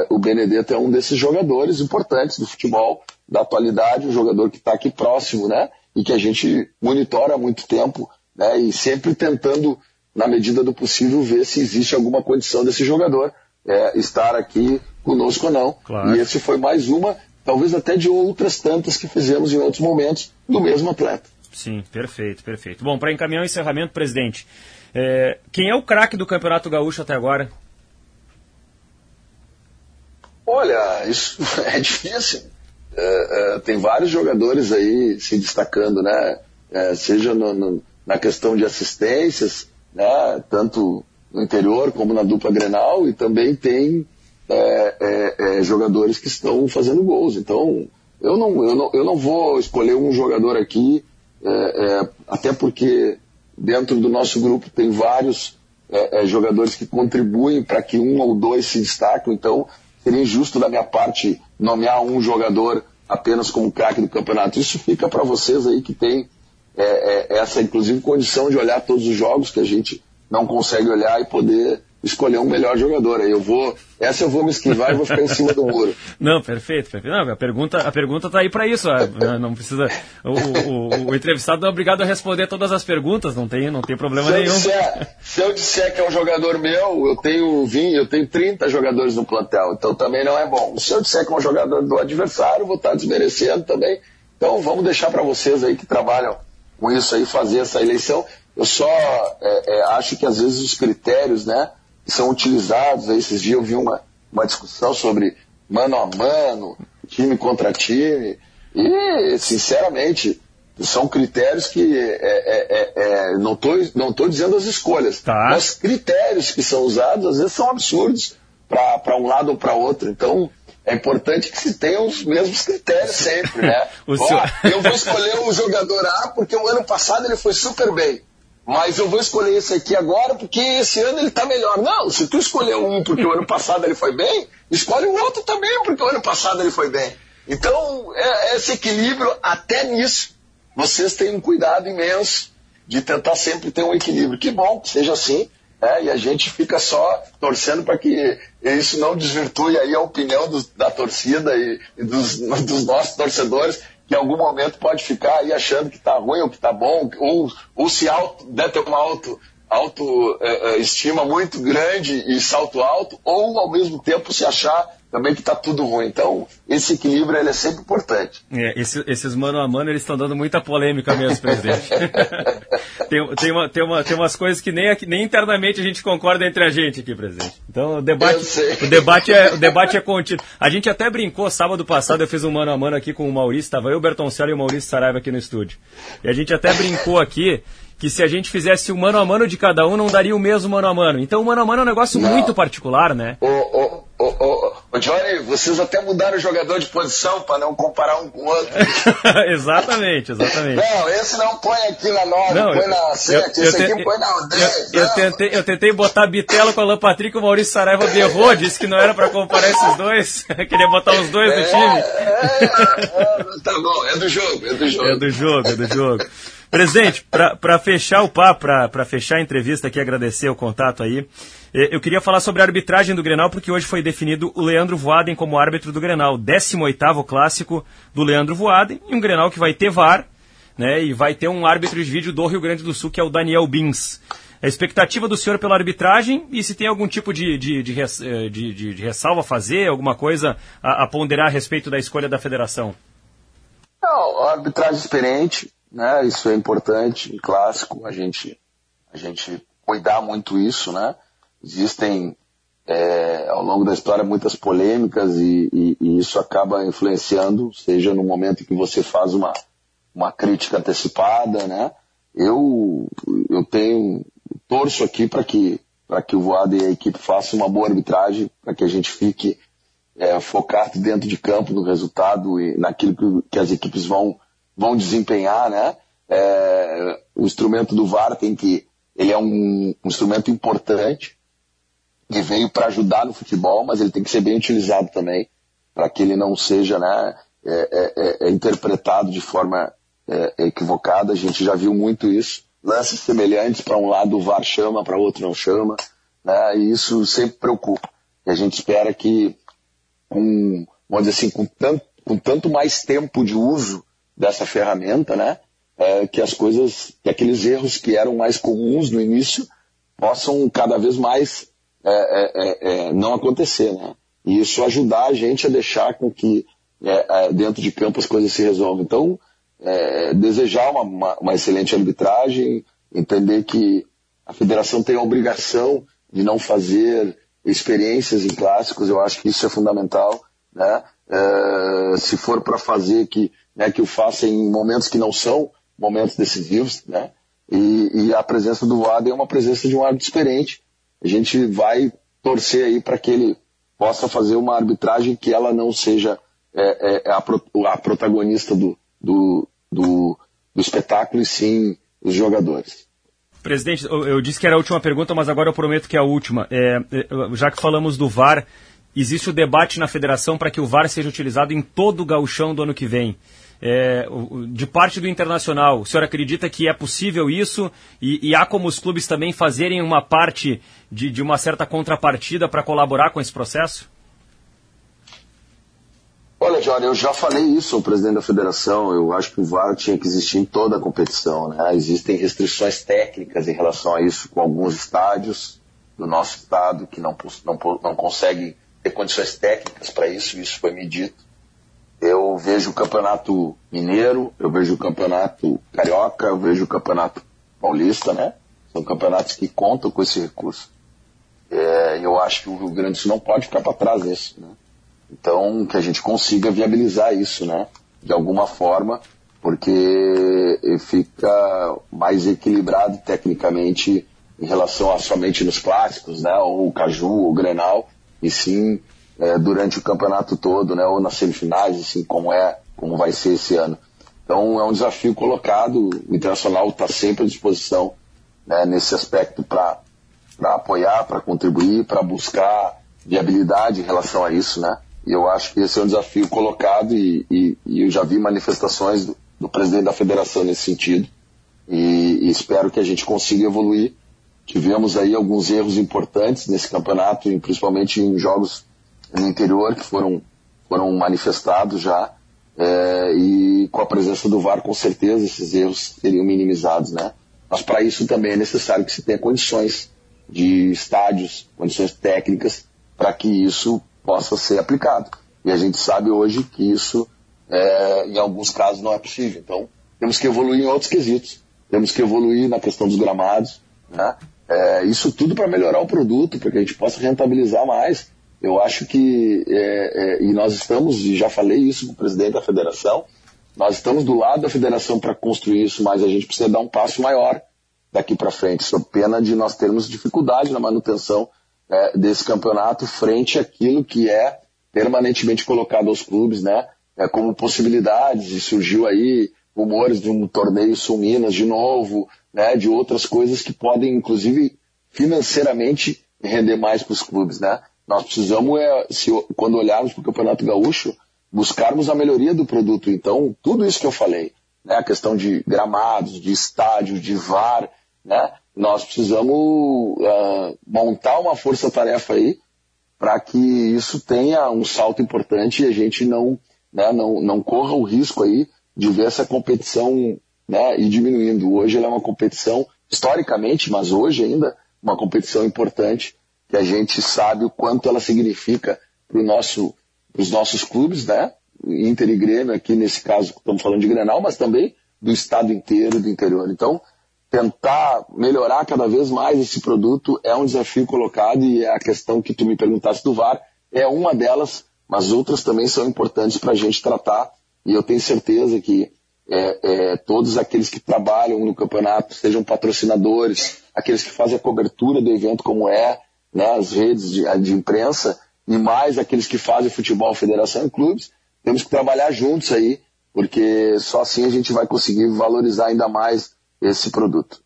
o Benedetto é um desses jogadores importantes do futebol da atualidade, um jogador que está aqui próximo, né? E que a gente monitora há muito tempo, né? E sempre tentando, na medida do possível, ver se existe alguma condição desse jogador é, estar aqui conosco ou não. Claro. E esse foi mais uma talvez até de outras tantas que fizemos em outros momentos do mesmo atleta. Sim, perfeito, perfeito. Bom, para encaminhar o encerramento, presidente, é, quem é o craque do Campeonato Gaúcho até agora? Olha, isso é difícil. É, é, tem vários jogadores aí se destacando, né? É, seja no, no, na questão de assistências, né? Tanto no interior como na dupla Grenal, e também tem é, é, é, jogadores que estão fazendo gols. Então, eu não, eu não, eu não vou escolher um jogador aqui, é, é, até porque dentro do nosso grupo tem vários é, jogadores que contribuem para que um ou dois se destacam. Então, seria injusto da minha parte nomear um jogador apenas como craque do campeonato. Isso fica para vocês aí que tem essa, inclusive, condição de olhar todos os jogos que a gente não consegue olhar e poder escolher um melhor jogador. Aí eu vou, essa eu vou me esquivar e vou ficar em cima do muro. Não, perfeito, perfeito. Não, a pergunta, a pergunta tá aí para isso. Não precisa, o, o, o, entrevistado não é obrigado a responder todas as perguntas. Não tem, não tem problema se nenhum. Disser, se eu disser que é um jogador meu, eu tenho 20, eu tenho 30 jogadores no plantel. Então também não é bom. Se eu disser que é um jogador do adversário, vou estar desmerecendo também. Então vamos deixar para vocês aí que trabalham com isso aí fazer essa eleição. Eu só é, é, acho que às vezes os critérios, né? são utilizados. Aí, esses dias eu vi uma, uma discussão sobre mano a mano, time contra time, e, sinceramente, são critérios que é, é, é, é não estou não tô dizendo as escolhas, tá. mas critérios que são usados às vezes são absurdos para um lado ou para outro. Então, é importante que se tenha os mesmos critérios sempre, né? Ó. Eu vou escolher o jogador A porque o ano passado ele foi super bem mas eu vou escolher esse aqui agora porque esse ano ele está melhor. Não, se tu escolheu um porque o ano passado ele foi bem, escolhe o outro também porque o ano passado ele foi bem. Então, é, é esse equilíbrio, até nisso, vocês têm um cuidado imenso de tentar sempre ter um equilíbrio. Que bom que seja assim, né? e a gente fica só torcendo para que isso não desvirtue aí a opinião do, da torcida e, e dos, dos nossos torcedores, que em algum momento pode ficar aí achando que está ruim ou que está bom, ou, ou se auto, deve ter uma auto, auto é, estima muito grande e salto alto, ou ao mesmo tempo se achar também que está tudo ruim. Então, esse equilíbrio ele é sempre importante. É, esse, esses mano a mano, eles estão dando muita polêmica mesmo, presidente. tem, tem, uma, tem, uma, tem umas coisas que nem, nem internamente a gente concorda entre a gente aqui, presidente. Então, o debate, o debate, é, o debate é contínuo. A gente até brincou, sábado passado eu fiz um mano a mano aqui com o Maurício, estava eu, o Bertoncello e o Maurício Saraiva aqui no estúdio. E a gente até brincou aqui que se a gente fizesse o mano a mano de cada um, não daria o mesmo mano a mano. Então o mano a mano é um negócio não. muito particular, né? Ô, ô, ô, ô, ô, Johnny, vocês até mudaram o jogador de posição para não comparar um com o outro. exatamente, exatamente. Não, esse não põe aqui na 9, não, põe na 7, esse aqui põe na 10. Eu, eu, tentei, eu tentei botar Bitelo com a Alan Patrick, o Maurício Saraiva berrou, disse que não era para comparar esses dois. Queria botar os dois é, no time. É, é, tá bom, é do jogo, é do jogo. É do jogo, é do jogo. Presidente, para fechar o papo, para fechar a entrevista aqui, agradecer o contato aí, eu queria falar sobre a arbitragem do Grenal, porque hoje foi definido o Leandro Voaden como árbitro do Grenal, 18º clássico do Leandro Voaden, e um Grenal que vai ter VAR, né, e vai ter um árbitro de vídeo do Rio Grande do Sul, que é o Daniel Bins. A expectativa do senhor pela arbitragem e se tem algum tipo de, de, de, eh, de, de ressalva a fazer, alguma coisa a, a ponderar a respeito da escolha da federação? Não, arbitragem experiente, né? Isso é importante, em clássico, a gente, a gente cuidar muito isso, né? Existem é, ao longo da história muitas polêmicas e, e, e, isso acaba influenciando, seja no momento que você faz uma, uma crítica antecipada, né? Eu, eu tenho, torço aqui para que, que o Voada e a equipe façam uma boa arbitragem, para que a gente fique é, focado dentro de campo no resultado e naquilo que, que as equipes vão, vão desempenhar, né? É, o instrumento do VAR tem que, ele é um, um instrumento importante, que veio para ajudar no futebol, mas ele tem que ser bem utilizado também, para que ele não seja né, é, é, é, é interpretado de forma é, equivocada. A gente já viu muito isso. Lances semelhantes, para um lado o VAR chama, para outro não chama, né, e isso sempre preocupa. E a gente espera que, com, vamos dizer assim, com tanto, com tanto mais tempo de uso dessa ferramenta, né, é, que as coisas, que aqueles erros que eram mais comuns no início possam cada vez mais é, é, é, é não acontecer, né? E isso ajudar a gente a deixar com que dentro de campo as coisas se resolvam. Então, desejar uma, uma, uma excelente arbitragem, entender que a federação tem a obrigação de não fazer experiências em clássicos, eu acho que isso é fundamental, né? se for para fazer que, né, que o faça em momentos que não são momentos decisivos, né? E, e a presença do Wada é uma presença de um árbitro experiente. A gente vai torcer aí para que ele possa fazer uma arbitragem que ela não seja é, é, é a, a, protagonista do, do, do, do espetáculo e sim os jogadores. Presidente, eu disse que era a última pergunta, mas agora eu prometo que é a última. É, é já que falamos do VAR, existe o debate na federação para que o VAR seja utilizado em todo o gauchão do ano que vem é, de parte do Internacional, o senhor acredita que é possível isso e, e há como os clubes também fazerem uma parte de, de uma certa contrapartida para colaborar com esse processo? Olha, Jorge, eu já falei isso ao presidente da federação. Eu acho que o VAR tinha que existir em toda a competição. Né? Existem restrições técnicas em relação a isso com alguns estádios do nosso estado que não, não, não conseguem ter condições técnicas para isso. Isso foi me dito eu vejo o campeonato mineiro, eu vejo o campeonato carioca, eu vejo o campeonato paulista, né? São campeonatos que contam com esse recurso. É, eu acho que o Rio Grande do Sul não pode ficar para trás nisso, né? Então, que a gente consiga viabilizar isso, né? De alguma forma, porque fica mais equilibrado tecnicamente em relação a somente nos clássicos, né? Ou o Caju, ou o Grenal, e sim é, durante o campeonato todo, né, ou nas semifinais, assim como é, como vai ser esse ano. Então é um desafio colocado, o Internacional está sempre à disposição né, nesse aspecto para apoiar, para contribuir, para buscar viabilidade em relação a isso, né? E eu acho que esse é um desafio colocado e, e, e eu já vi manifestações do, do, presidente da federação nesse sentido e, e espero que a gente consiga evoluir. Tivemos aí alguns erros importantes nesse campeonato, principalmente em jogos no interior que foram, foram manifestados já, é, e com a presença do VAR, com certeza, esses erros seriam minimizados, né? Mas para isso também é necessário que se tenha condições de estádios, condições técnicas, para que isso possa ser aplicado. E a gente sabe hoje que isso, é, em alguns casos, não é possível. Então, temos que evoluir em outros quesitos. Temos que evoluir na questão dos gramados, né? É, isso tudo para melhorar o produto, para que a gente possa rentabilizar mais eu acho que, é, é, e nós estamos, e já falei isso com o presidente da federação, nós estamos do lado da federação para construir isso, mas a gente precisa dar um passo maior daqui para frente, sob pena de nós termos dificuldade na manutenção é, desse campeonato frente àquilo que é permanentemente colocado aos clubes, né, é, como possibilidades, e surgiu aí rumores de um torneio Sul Minas de novo, né, de outras coisas que podem, inclusive, financeiramente render mais para os clubes, né? Nós precisamos, é, se, quando olharmos para o Campeonato Gaúcho, buscarmos a melhoria do produto. Então, tudo isso que eu falei, né, a questão de gramados, de estádio, de VAR, né, nós precisamos uh, montar uma força-tarefa aí para que isso tenha um salto importante e a gente não, né, não, não corra o risco aí de ver essa competição né, diminuindo. Hoje ela é uma competição, historicamente, mas hoje ainda, uma competição importante, que a gente sabe o quanto ela significa para nosso, os nossos clubes, né? Inter e Grêmio, aqui nesse caso estamos falando de Grenal, mas também do estado inteiro, do interior. Então, tentar melhorar cada vez mais esse produto é um desafio colocado e é a questão que tu me perguntaste do VAR é uma delas, mas outras também são importantes para a gente tratar e eu tenho certeza que é, é, todos aqueles que trabalham no campeonato, sejam patrocinadores, aqueles que fazem a cobertura do evento como é, né, as redes de, de imprensa, e mais aqueles que fazem futebol, federação e clubes, temos que trabalhar juntos aí, porque só assim a gente vai conseguir valorizar ainda mais esse produto.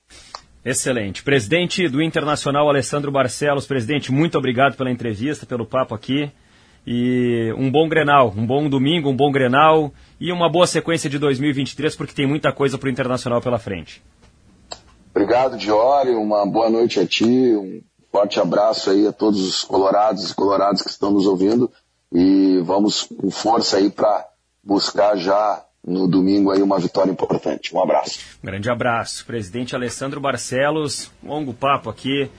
Excelente. Presidente do Internacional, Alessandro Barcelos. Presidente, muito obrigado pela entrevista, pelo papo aqui. E um bom Grenal, um bom domingo, um bom Grenal e uma boa sequência de 2023, porque tem muita coisa para o Internacional pela frente. Obrigado, Diori. Uma boa noite a ti. Um forte abraço aí a todos os colorados e colorados que estão nos ouvindo. E vamos com força aí para buscar já no domingo aí uma vitória importante. Um abraço. Grande abraço. Presidente Alessandro Barcelos, longo papo aqui,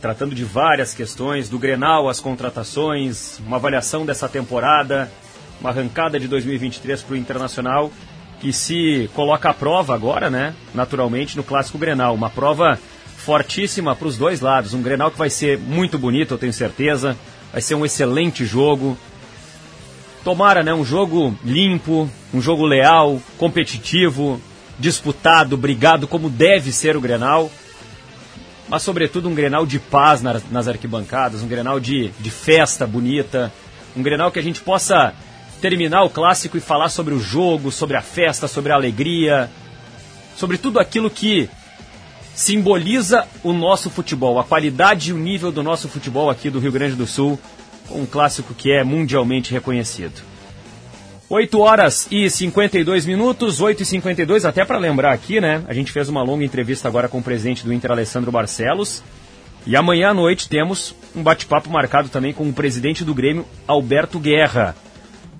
tratando de várias questões, do Grenal, as contratações, uma avaliação dessa temporada, uma arrancada de 2023 para o Internacional, que se coloca à prova agora, né? Naturalmente, no Clássico Grenal. Uma prova fortíssima para os dois lados. Um Grenal que vai ser muito bonito, eu tenho certeza. Vai ser um excelente jogo. Tomara, né? Um jogo limpo, um jogo leal, competitivo, disputado, brigado, como deve ser o Grenal. Mas, sobretudo, um Grenal de paz nas, nas arquibancadas, um Grenal de, de festa bonita, um Grenal que a gente possa terminar o clássico e falar sobre o jogo, sobre a festa, sobre a alegria, sobre tudo aquilo que simboliza o nosso futebol, a qualidade e o nível do nosso futebol aqui do Rio Grande do Sul, um clássico que é mundialmente reconhecido. 8 horas e 52 minutos, 8 e 52, até para lembrar aqui, né? A gente fez uma longa entrevista agora com o presidente do Inter, Alessandro Barcelos. E amanhã à noite temos um bate-papo marcado também com o presidente do Grêmio, Alberto Guerra.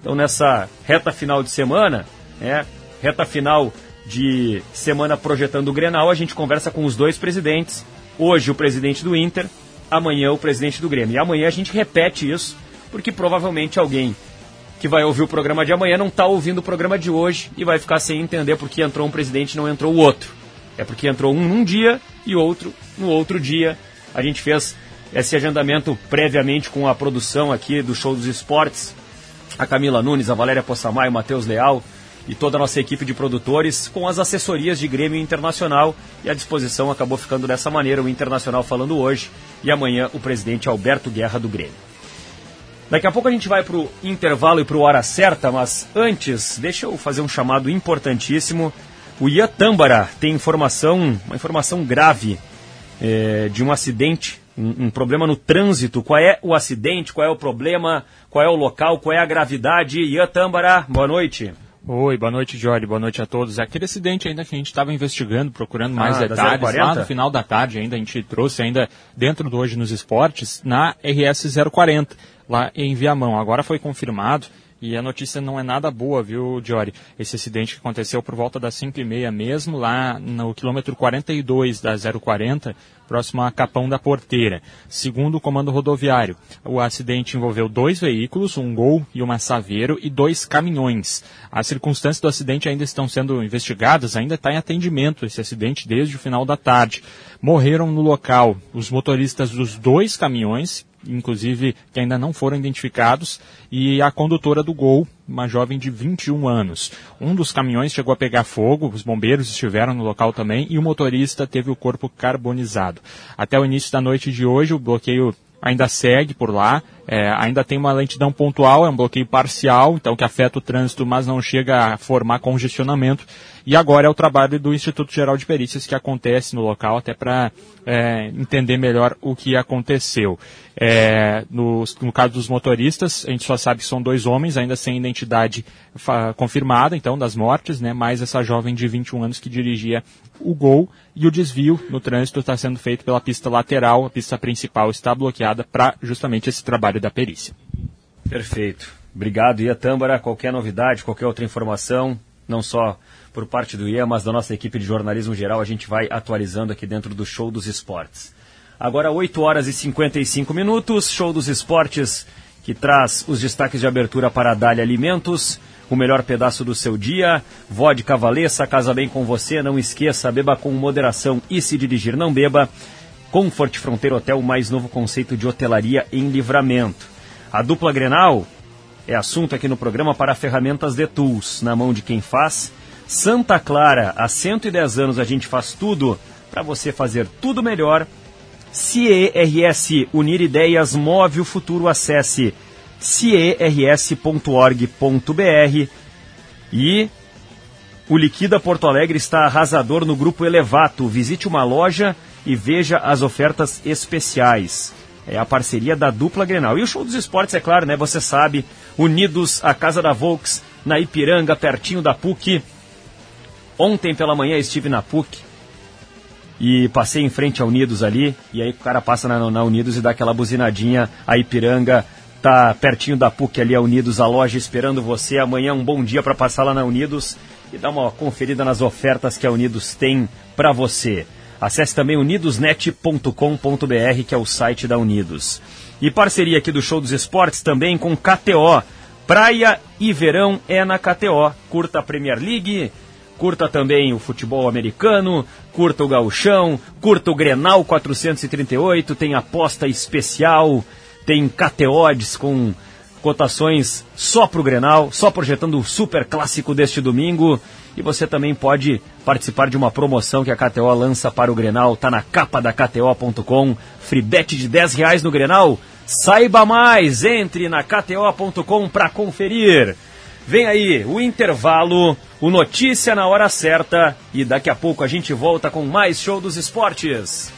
Então, nessa reta final de semana, né, reta final de semana projetando o Grenal, a gente conversa com os dois presidentes. Hoje, o presidente do Inter, amanhã, o presidente do Grêmio. E amanhã a gente repete isso, porque provavelmente alguém que vai ouvir o programa de amanhã não está ouvindo o programa de hoje e vai ficar sem entender porque entrou um presidente e não entrou o outro. É porque entrou um num dia e outro no outro dia. A gente fez esse agendamento previamente com a produção aqui do Show dos Esportes a Camila Nunes, a Valéria Possamay, o Matheus Leal e toda a nossa equipe de produtores com as assessorias de Grêmio Internacional e a disposição acabou ficando dessa maneira, o Internacional falando hoje e amanhã o presidente Alberto Guerra do Grêmio. Daqui a pouco a gente vai para o intervalo e para o hora certa, mas antes, deixa eu fazer um chamado importantíssimo. O Ian Tâmbara tem informação, uma informação grave é, de um acidente um, um, problema no trânsito. Qual é o acidente? Qual é o problema? Qual é o local? Qual é a gravidade? Ian Tâmbara, boa noite. Oi, boa noite, Jorge. Boa noite a todos. Aquele acidente ainda que a gente estava investigando, procurando mais ah, detalhes. Lá no final da tarde ainda, a gente trouxe ainda dentro do Hoje nos Esportes, na RS 040, lá em Viamão. Agora foi confirmado e a notícia não é nada boa, viu, Jory? Esse acidente que aconteceu por volta das 5 e meia mesmo, lá no quilômetro 42 da 040, próximo a Capão da Porteira. Segundo o comando rodoviário, o acidente envolveu dois veículos, um Gol e uma Saveiro, e dois caminhões. As circunstâncias do acidente ainda estão sendo investigadas, ainda está em atendimento esse acidente desde o final da tarde. Morreram no local os motoristas dos dois caminhões, inclusive que ainda não foram identificados, e a condutora do Gol, uma jovem de 21 anos. Um dos caminhões chegou a pegar fogo, os bombeiros estiveram no local também, e o motorista teve o corpo carbonizado. Até o início da noite de hoje, o bloqueio ainda segue por lá, é, ainda tem uma lentidão pontual, é um bloqueio parcial, então que afeta o trânsito, mas não chega a formar congestionamento. E agora é o trabalho do Instituto Geral de Perícias que acontece no local, até para é, entender melhor o que aconteceu. É, no, no, caso dos motoristas, a gente só sabe que são dois homens, ainda sem identidade confirmada, então, das mortes, né, mais essa jovem de 21 anos que dirigia o gol e o desvio no trânsito está sendo feito pela pista lateral, a pista principal está bloqueada para justamente esse trabalho da perícia. Perfeito. Obrigado, Ia Tâmbara. Qualquer novidade, qualquer outra informação, não só por parte do IA, mas da nossa equipe de jornalismo geral, a gente vai atualizando aqui dentro do Show dos Esportes. Agora 8 horas e 55 minutos, Show dos Esportes que traz os destaques de abertura para a Dália Alimentos, o melhor pedaço do seu dia, vodka Valessa, casa bem com você, não esqueça, beba com moderação e se dirigir não beba. Comfort Fronteira Hotel, o mais novo conceito de hotelaria em livramento. A dupla Grenal é assunto aqui no programa para ferramentas de tools, na mão de quem faz Santa Clara, há 110 anos a gente faz tudo para você fazer tudo melhor. CIERS, unir ideias, move o futuro, acesse ciers.org.br e o Liquida Porto Alegre está arrasador no grupo Elevato. Visite uma loja e veja as ofertas especiais. É a parceria da dupla Grenal. E o show dos esportes, é claro, né? Você sabe, unidos à Casa da Volks, na Ipiranga, pertinho da PUC. Ontem pela manhã estive na PUC e passei em frente a Unidos ali. E aí o cara passa na, na Unidos e dá aquela buzinadinha. A Ipiranga tá pertinho da PUC ali, a Unidos, a loja esperando você. Amanhã um bom dia para passar lá na Unidos e dar uma conferida nas ofertas que a Unidos tem para você. Acesse também unidosnet.com.br, que é o site da Unidos. E parceria aqui do Show dos Esportes também com KTO. Praia e verão é na KTO. Curta a Premier League, curta também o futebol americano, curta o gauchão, curta o Grenal 438, tem aposta especial, tem KTODs com cotações só para o Grenal, só projetando o super clássico deste domingo. E você também pode participar de uma promoção que a KTO lança para o Grenal, tá na capa da KTO.com, free bet de 10 reais no Grenal. Saiba mais, entre na KTO.com para conferir. Vem aí o intervalo, o Notícia na hora certa e daqui a pouco a gente volta com mais show dos esportes.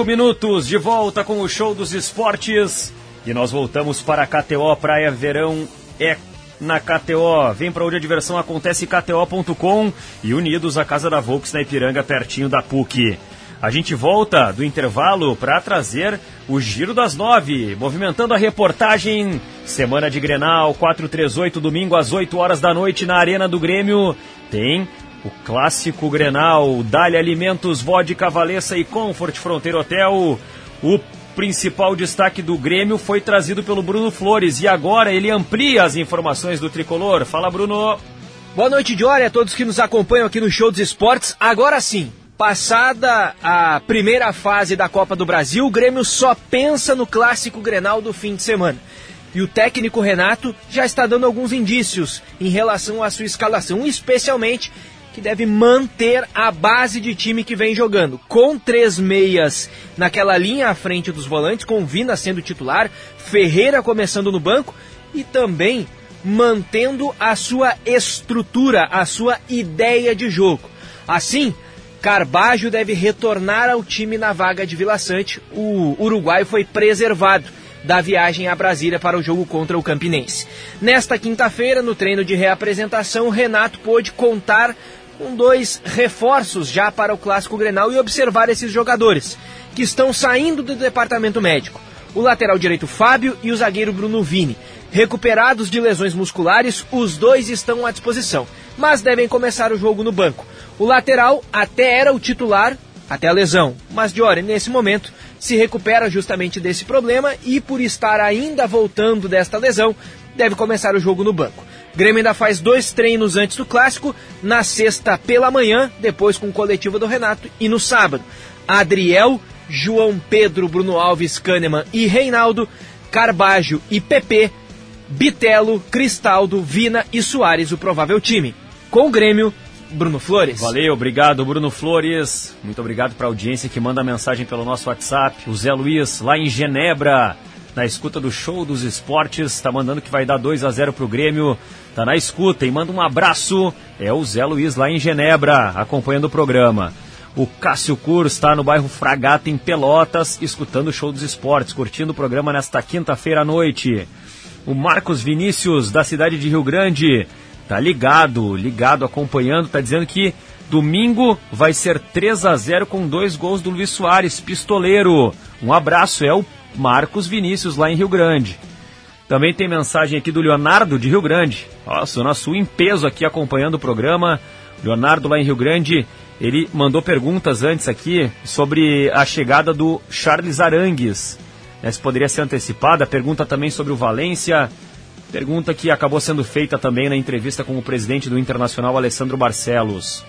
5 minutos de volta com o show dos esportes. E nós voltamos para a KTO Praia Verão é na KTO. Vem para onde a diversão acontece KTO.com e unidos à Casa da Volks na Ipiranga, pertinho da PUC. A gente volta do intervalo para trazer o Giro das Nove, movimentando a reportagem Semana de Grenal 438, domingo às 8 horas da noite na Arena do Grêmio. Tem o clássico Grenal, Dália Alimentos, Vodka Valessa e Comfort Fronteira Hotel. O principal destaque do Grêmio foi trazido pelo Bruno Flores e agora ele amplia as informações do tricolor. Fala, Bruno. Boa noite, Diori, a todos que nos acompanham aqui no Show dos Esportes. Agora sim, passada a primeira fase da Copa do Brasil, o Grêmio só pensa no clássico Grenal do fim de semana. E o técnico Renato já está dando alguns indícios em relação à sua escalação, especialmente que deve manter a base de time que vem jogando, com três meias naquela linha à frente dos volantes, com Vina sendo titular, Ferreira começando no banco e também mantendo a sua estrutura, a sua ideia de jogo. Assim, Carbajo deve retornar ao time na vaga de Vila Sante. O uruguaio foi preservado da viagem a Brasília para o jogo contra o Campinense. Nesta quinta-feira, no treino de reapresentação, Renato pôde contar com dois reforços já para o Clássico Grenal e observar esses jogadores que estão saindo do departamento médico. O lateral direito Fábio e o zagueiro Bruno Vini. Recuperados de lesões musculares, os dois estão à disposição, mas devem começar o jogo no banco. O lateral até era o titular até a lesão, mas Diori, nesse momento, se recupera justamente desse problema e, por estar ainda voltando desta lesão, deve começar o jogo no banco. Grêmio ainda faz dois treinos antes do clássico, na sexta pela manhã, depois com o coletivo do Renato, e no sábado. Adriel, João Pedro, Bruno Alves, Kahneman e Reinaldo, Carbajo e PP, Bitelo, Cristaldo, Vina e Soares, o provável time. Com o Grêmio, Bruno Flores. Valeu, obrigado, Bruno Flores. Muito obrigado para a audiência que manda mensagem pelo nosso WhatsApp. O Zé Luiz, lá em Genebra, na escuta do show dos esportes, está mandando que vai dar 2 a 0 para o Grêmio. Tá na escuta e manda um abraço. É o Zé Luiz lá em Genebra, acompanhando o programa. O Cássio Cur está no bairro Fragata, em Pelotas, escutando o show dos esportes, curtindo o programa nesta quinta-feira à noite. O Marcos Vinícius, da cidade de Rio Grande, tá ligado, ligado, acompanhando, tá dizendo que domingo vai ser 3 a 0 com dois gols do Luiz Soares, pistoleiro. Um abraço, é o Marcos Vinícius lá em Rio Grande. Também tem mensagem aqui do Leonardo de Rio Grande. Nossa, o nosso em peso aqui acompanhando o programa. Leonardo lá em Rio Grande, ele mandou perguntas antes aqui sobre a chegada do Charles Arangues. Né, se poderia ser antecipada. Pergunta também sobre o Valência. Pergunta que acabou sendo feita também na entrevista com o presidente do Internacional, Alessandro Barcelos.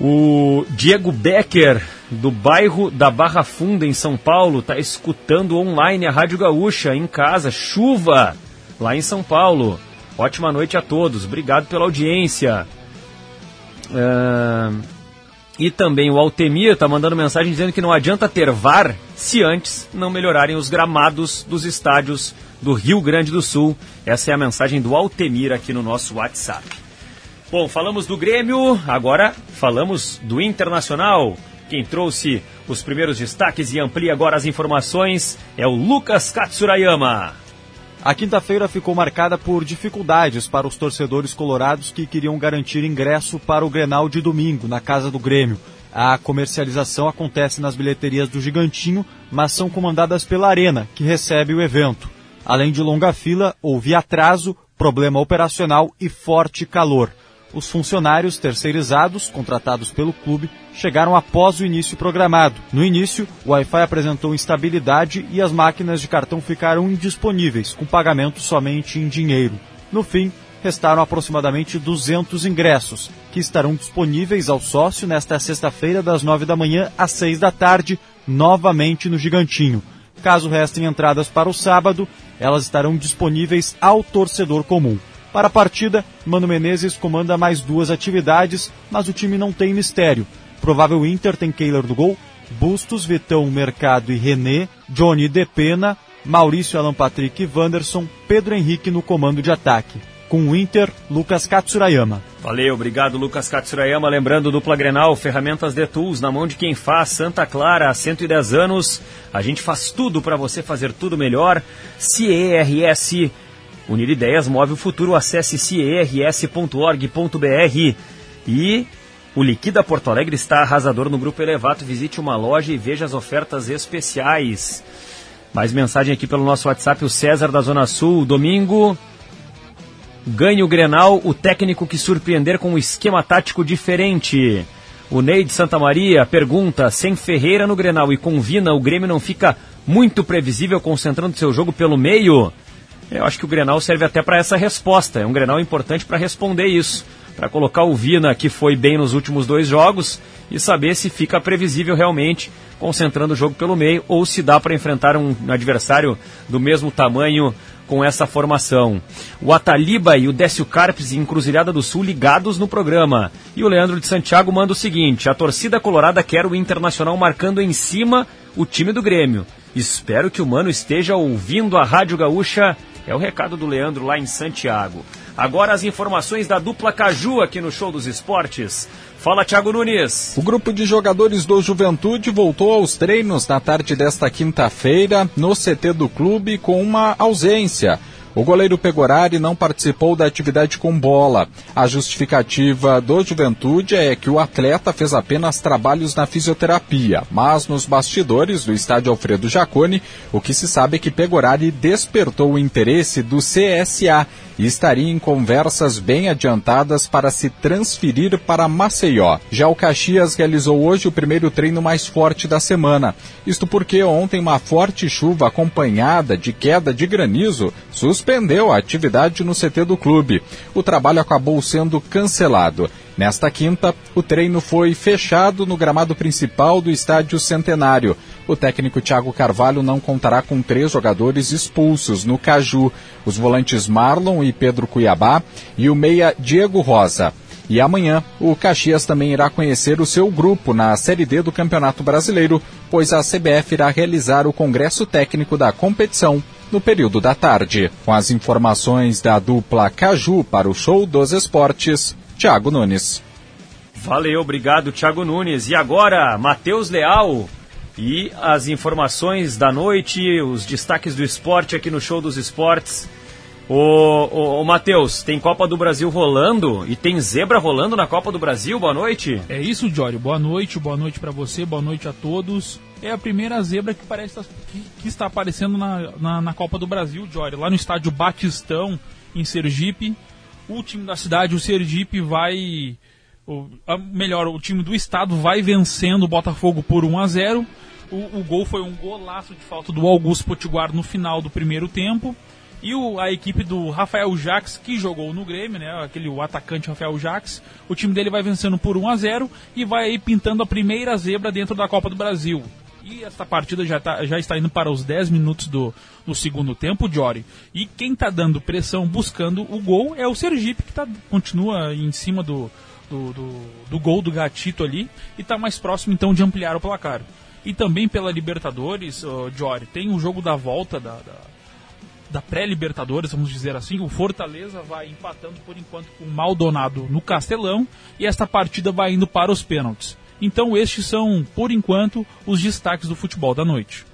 O Diego Becker, do bairro da Barra Funda, em São Paulo, está escutando online a Rádio Gaúcha, em casa, chuva, lá em São Paulo. Ótima noite a todos, obrigado pela audiência. Uh, e também o Altemir está mandando mensagem dizendo que não adianta ter VAR se antes não melhorarem os gramados dos estádios do Rio Grande do Sul. Essa é a mensagem do Altemir aqui no nosso WhatsApp. Bom, falamos do Grêmio, agora falamos do Internacional. Quem trouxe os primeiros destaques e amplia agora as informações é o Lucas Katsurayama. A quinta-feira ficou marcada por dificuldades para os torcedores colorados que queriam garantir ingresso para o Grenal de domingo, na casa do Grêmio. A comercialização acontece nas bilheterias do Gigantinho, mas são comandadas pela Arena, que recebe o evento. Além de longa fila, houve atraso, problema operacional e forte calor. Os funcionários terceirizados, contratados pelo clube, chegaram após o início programado. No início, o Wi-Fi apresentou instabilidade e as máquinas de cartão ficaram indisponíveis, com pagamento somente em dinheiro. No fim, restaram aproximadamente 200 ingressos, que estarão disponíveis ao sócio nesta sexta-feira, das 9 da manhã às 6 da tarde, novamente no Gigantinho. Caso restem entradas para o sábado, elas estarão disponíveis ao torcedor comum. Para a partida, Mano Menezes comanda mais duas atividades, mas o time não tem mistério. Provável Inter tem Keiler do gol, Bustos, Vitão, Mercado e René, Johnny Depena, Maurício Alan Patrick e Wanderson, Pedro Henrique no comando de ataque. Com o Inter, Lucas Katsurayama. Valeu, obrigado Lucas Katsurayama. Lembrando, dupla Grenal, ferramentas de tools na mão de quem faz, Santa Clara, há 110 anos. A gente faz tudo para você fazer tudo melhor. CERS, unir ideias, move o futuro. Acesse cers.org.br e o Liquida Porto Alegre está arrasador no Grupo Elevato. Visite uma loja e veja as ofertas especiais. Mais mensagem aqui pelo nosso WhatsApp, o César da Zona Sul. Domingo, Ganhe o Grenal, o técnico que surpreender com um esquema tático diferente. O Ney de Santa Maria pergunta: sem Ferreira no Grenal e com Vina, o Grêmio não fica muito previsível concentrando seu jogo pelo meio? Eu acho que o Grenal serve até para essa resposta. É um Grenal importante para responder isso. Para colocar o Vina, que foi bem nos últimos dois jogos, e saber se fica previsível realmente concentrando o jogo pelo meio ou se dá para enfrentar um adversário do mesmo tamanho com essa formação. O Ataliba e o Décio Carpes Encruzilhada do Sul ligados no programa. E o Leandro de Santiago manda o seguinte: a torcida colorada quer o Internacional marcando em cima o time do Grêmio. Espero que o Mano esteja ouvindo a Rádio Gaúcha. É o recado do Leandro lá em Santiago. Agora as informações da dupla Caju aqui no Show dos Esportes. Fala, Thiago Nunes. O grupo de jogadores do Juventude voltou aos treinos na tarde desta quinta-feira no CT do clube com uma ausência. O goleiro Pegorari não participou da atividade com bola. A justificativa do Juventude é que o atleta fez apenas trabalhos na fisioterapia, mas nos bastidores do estádio Alfredo Jaconi, o que se sabe é que Pegorari despertou o interesse do CSA e estaria em conversas bem adiantadas para se transferir para Maceió. Já o Caxias realizou hoje o primeiro treino mais forte da semana. Isto porque ontem uma forte chuva acompanhada de queda de granizo suspendeu a atividade no CT do clube. O trabalho acabou sendo cancelado. Nesta quinta, o treino foi fechado no gramado principal do Estádio Centenário. O técnico Thiago Carvalho não contará com três jogadores expulsos no Caju, os volantes Marlon e Pedro Cuiabá e o meia Diego Rosa. E amanhã, o Caxias também irá conhecer o seu grupo na Série D do Campeonato Brasileiro, pois a CBF irá realizar o congresso técnico da competição no período da tarde. Com as informações da dupla Caju para o Show dos Esportes, Thiago Nunes. Valeu, obrigado, Thiago Nunes. E agora, Matheus Leal e as informações da noite, os destaques do esporte aqui no Show dos Esportes. Ô, ô, ô Matheus, tem Copa do Brasil rolando e tem zebra rolando na Copa do Brasil? Boa noite. É isso, Jório. Boa noite, boa noite para você, boa noite a todos. É a primeira zebra que parece que, que está aparecendo na, na, na Copa do Brasil, Jório. Lá no estádio Batistão, em Sergipe o time da cidade, o Sergipe, vai. O, a, melhor, o time do estado vai vencendo o Botafogo por 1 a 0 o, o gol foi um golaço de falta do Augusto Potiguar no final do primeiro tempo. E o, a equipe do Rafael Jaques, que jogou no Grêmio, né? Aquele o atacante Rafael Jaques, o time dele vai vencendo por 1 a 0 e vai aí pintando a primeira zebra dentro da Copa do Brasil. E essa partida já, tá, já está indo para os 10 minutos do, do segundo tempo, Jory. E quem está dando pressão, buscando o gol, é o Sergipe, que tá, continua em cima do, do, do, do gol do Gatito ali e está mais próximo então de ampliar o placar. E também pela Libertadores, uh, Jory, tem o jogo da volta da, da, da pré-Libertadores, vamos dizer assim. O Fortaleza vai empatando por enquanto com o Maldonado no Castelão e esta partida vai indo para os pênaltis. Então estes são, por enquanto, os destaques do futebol da noite.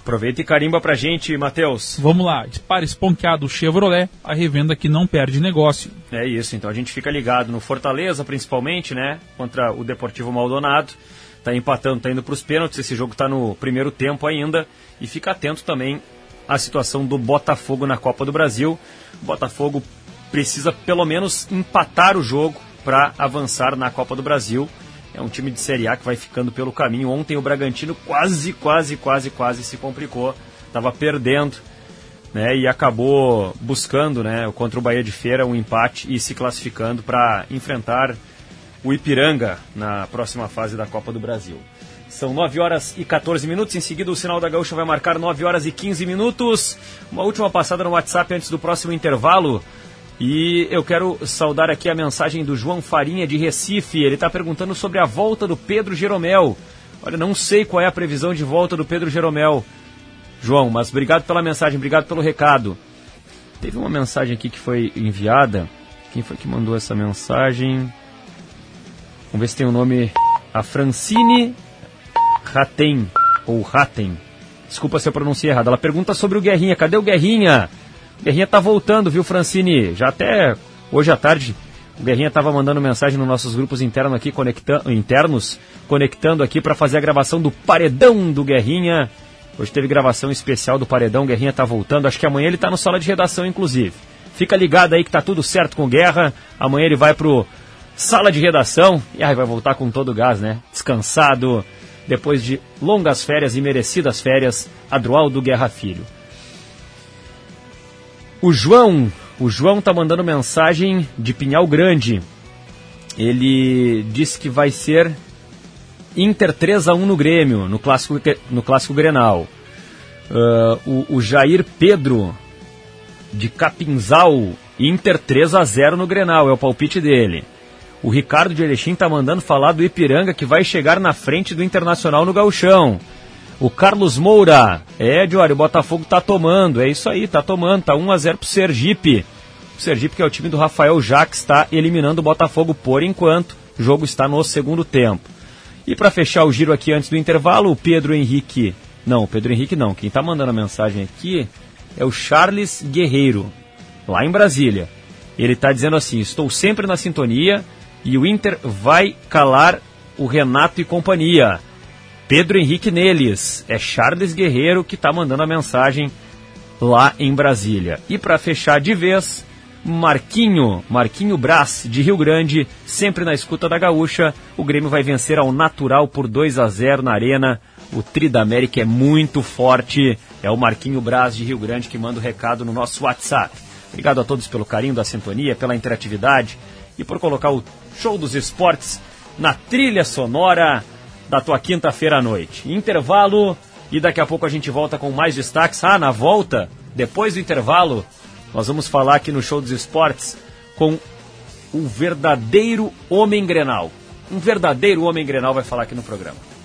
Aproveita e carimba pra gente, Matheus. Vamos lá, para esponqueado Chevrolet, a revenda que não perde negócio. É isso, então a gente fica ligado no Fortaleza, principalmente, né? Contra o Deportivo Maldonado. Tá empatando, tá indo pros pênaltis. Esse jogo tá no primeiro tempo ainda. E fica atento também à situação do Botafogo na Copa do Brasil. O Botafogo precisa pelo menos empatar o jogo para avançar na Copa do Brasil é um time de Série A que vai ficando pelo caminho. Ontem o Bragantino quase, quase, quase, quase se complicou. Estava perdendo né, e acabou buscando né, contra o Bahia de Feira um empate e se classificando para enfrentar o Ipiranga na próxima fase da Copa do Brasil. São 9 horas e 14 minutos. Em seguida, o sinal da Gaúcha vai marcar 9 horas e 15 minutos. Uma última passada no WhatsApp antes do próximo intervalo. E eu quero saudar aqui a mensagem do João Farinha de Recife. Ele está perguntando sobre a volta do Pedro Jeromel. Olha, não sei qual é a previsão de volta do Pedro Jeromel, João, mas obrigado pela mensagem, obrigado pelo recado. Teve uma mensagem aqui que foi enviada. Quem foi que mandou essa mensagem? Vamos ver se tem o um nome. A Francine Raten, ou Raten. Desculpa se eu pronunciei errado. Ela pergunta sobre o Guerrinha. Cadê o Guerrinha? Guerrinha tá voltando, viu, Francine? Já até hoje à tarde o Guerrinha estava mandando mensagem nos nossos grupos internos aqui, conectando, internos, conectando aqui para fazer a gravação do Paredão do Guerrinha. Hoje teve gravação especial do Paredão, o Guerrinha tá voltando. Acho que amanhã ele tá no sala de redação, inclusive. Fica ligado aí que tá tudo certo com o Guerra. Amanhã ele vai pro sala de redação e aí vai voltar com todo o gás, né? Descansado, depois de longas férias e merecidas férias, Adroaldo Guerra Filho. O João, o João tá mandando mensagem de Pinhal Grande. Ele disse que vai ser Inter 3 a 1 no Grêmio, no clássico, no clássico Grenal. Uh, o, o, Jair Pedro de Capinzal, Inter 3 a 0 no Grenal, é o palpite dele. O Ricardo de Erechim tá mandando falar do Ipiranga que vai chegar na frente do Internacional no Gauchão. O Carlos Moura, é, Diori, o Botafogo tá tomando, é isso aí, tá tomando, tá 1 a 0 pro Sergipe. O Sergipe, que é o time do Rafael Jacques, está eliminando o Botafogo por enquanto. O jogo está no segundo tempo. E para fechar o giro aqui antes do intervalo, o Pedro Henrique. Não, o Pedro Henrique não. Quem tá mandando a mensagem aqui é o Charles Guerreiro. lá em Brasília. Ele está dizendo assim: estou sempre na sintonia e o Inter vai calar o Renato e companhia. Pedro Henrique Neles, é Charles Guerreiro que está mandando a mensagem lá em Brasília. E para fechar de vez, Marquinho, Marquinho Brás, de Rio Grande, sempre na escuta da gaúcha. O Grêmio vai vencer ao natural por 2 a 0 na Arena. O Tri da América é muito forte. É o Marquinho Brás, de Rio Grande, que manda o recado no nosso WhatsApp. Obrigado a todos pelo carinho da sintonia, pela interatividade e por colocar o show dos esportes na trilha sonora da tua quinta-feira à noite. Intervalo e daqui a pouco a gente volta com mais destaques. Ah, na volta, depois do intervalo, nós vamos falar aqui no Show dos Esportes com o verdadeiro homem grenal. Um verdadeiro homem grenal vai falar aqui no programa.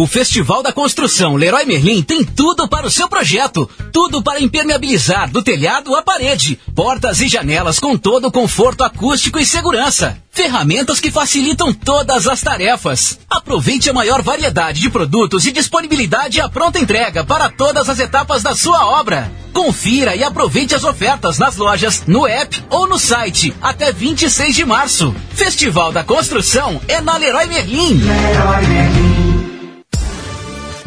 O Festival da Construção Leroy Merlin tem tudo para o seu projeto. Tudo para impermeabilizar do telhado à parede. Portas e janelas com todo o conforto acústico e segurança. Ferramentas que facilitam todas as tarefas. Aproveite a maior variedade de produtos e disponibilidade à pronta entrega para todas as etapas da sua obra. Confira e aproveite as ofertas nas lojas, no app ou no site até 26 de março. Festival da Construção é na Leroy Merlin. Leroy Merlin.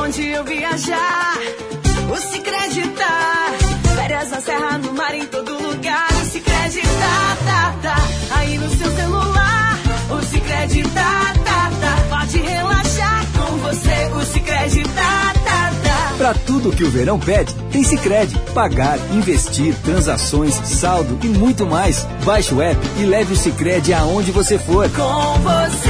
pra onde eu viajar. O Cicred tá. Férias na serra, no mar, em todo lugar. O Cicred tá, tá, tá. Aí no seu celular. O Cicred tá, tá, tá. Pode relaxar com você. O Cicred tá, tá, tá. Pra tudo que o verão pede, tem Cicred. Pagar, investir, transações, saldo e muito mais. Baixe o app e leve o Cicred aonde você for. Com você,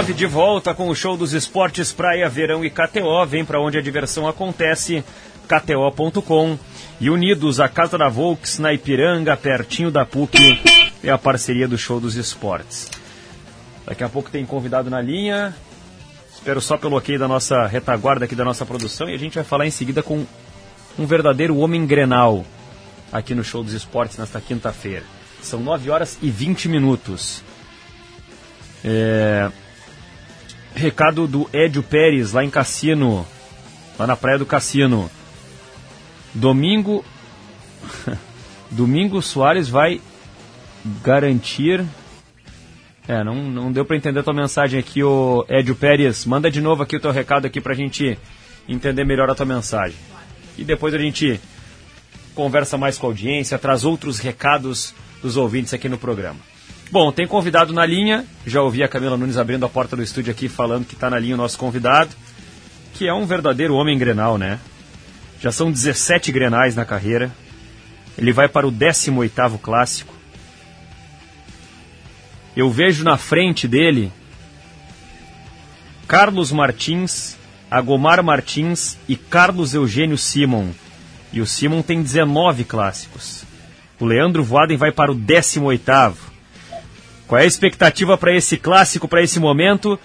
De volta com o show dos esportes Praia, Verão e KTO. Vem para onde a diversão acontece, kto.com. E unidos, a Casa da Volks na Ipiranga, pertinho da PUC, é a parceria do show dos esportes. Daqui a pouco tem convidado na linha. Espero só pelo ok da nossa retaguarda aqui da nossa produção e a gente vai falar em seguida com um verdadeiro homem grenal aqui no show dos esportes nesta quinta-feira. São 9 horas e 20 minutos. É, Recado do Edio Pérez, lá em Cassino. Lá na Praia do Cassino. Domingo. Domingo Soares vai garantir. É, não, não deu para entender a tua mensagem aqui, o Edio Pérez. Manda de novo aqui o teu recado aqui pra gente entender melhor a tua mensagem. E depois a gente conversa mais com a audiência, traz outros recados dos ouvintes aqui no programa. Bom, tem convidado na linha. Já ouvi a Camila Nunes abrindo a porta do estúdio aqui falando que está na linha o nosso convidado, que é um verdadeiro homem grenal, né? Já são 17 grenais na carreira. Ele vai para o 18º clássico. Eu vejo na frente dele Carlos Martins, Agomar Martins e Carlos Eugênio Simon. E o Simon tem 19 clássicos. O Leandro Voaden vai para o 18º. Qual é a expectativa para esse clássico, para esse momento?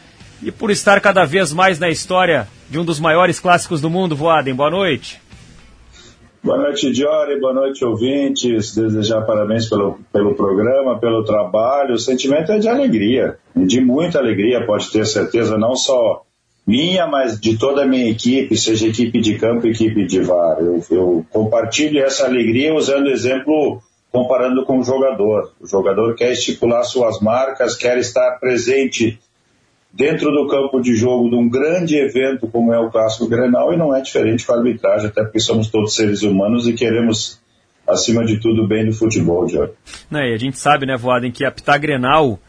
E por estar cada vez mais na história de um dos maiores clássicos do mundo, Voaden, boa noite. Boa noite, Diori, boa noite, ouvintes. Desejar parabéns pelo, pelo programa, pelo trabalho. O sentimento é de alegria, de muita alegria, pode ter certeza, não só minha, mas de toda a minha equipe, seja equipe de campo, equipe de VAR. Eu, eu compartilho essa alegria usando exemplo comparando com o jogador. O jogador quer estipular suas marcas, quer estar presente dentro do campo de jogo de um grande evento como é o Clássico Grenal e não é diferente com a arbitragem, até porque somos todos seres humanos e queremos, acima de tudo, bem do futebol, Jorge. Não, e a gente sabe, né, Voaden, que apitar Grenal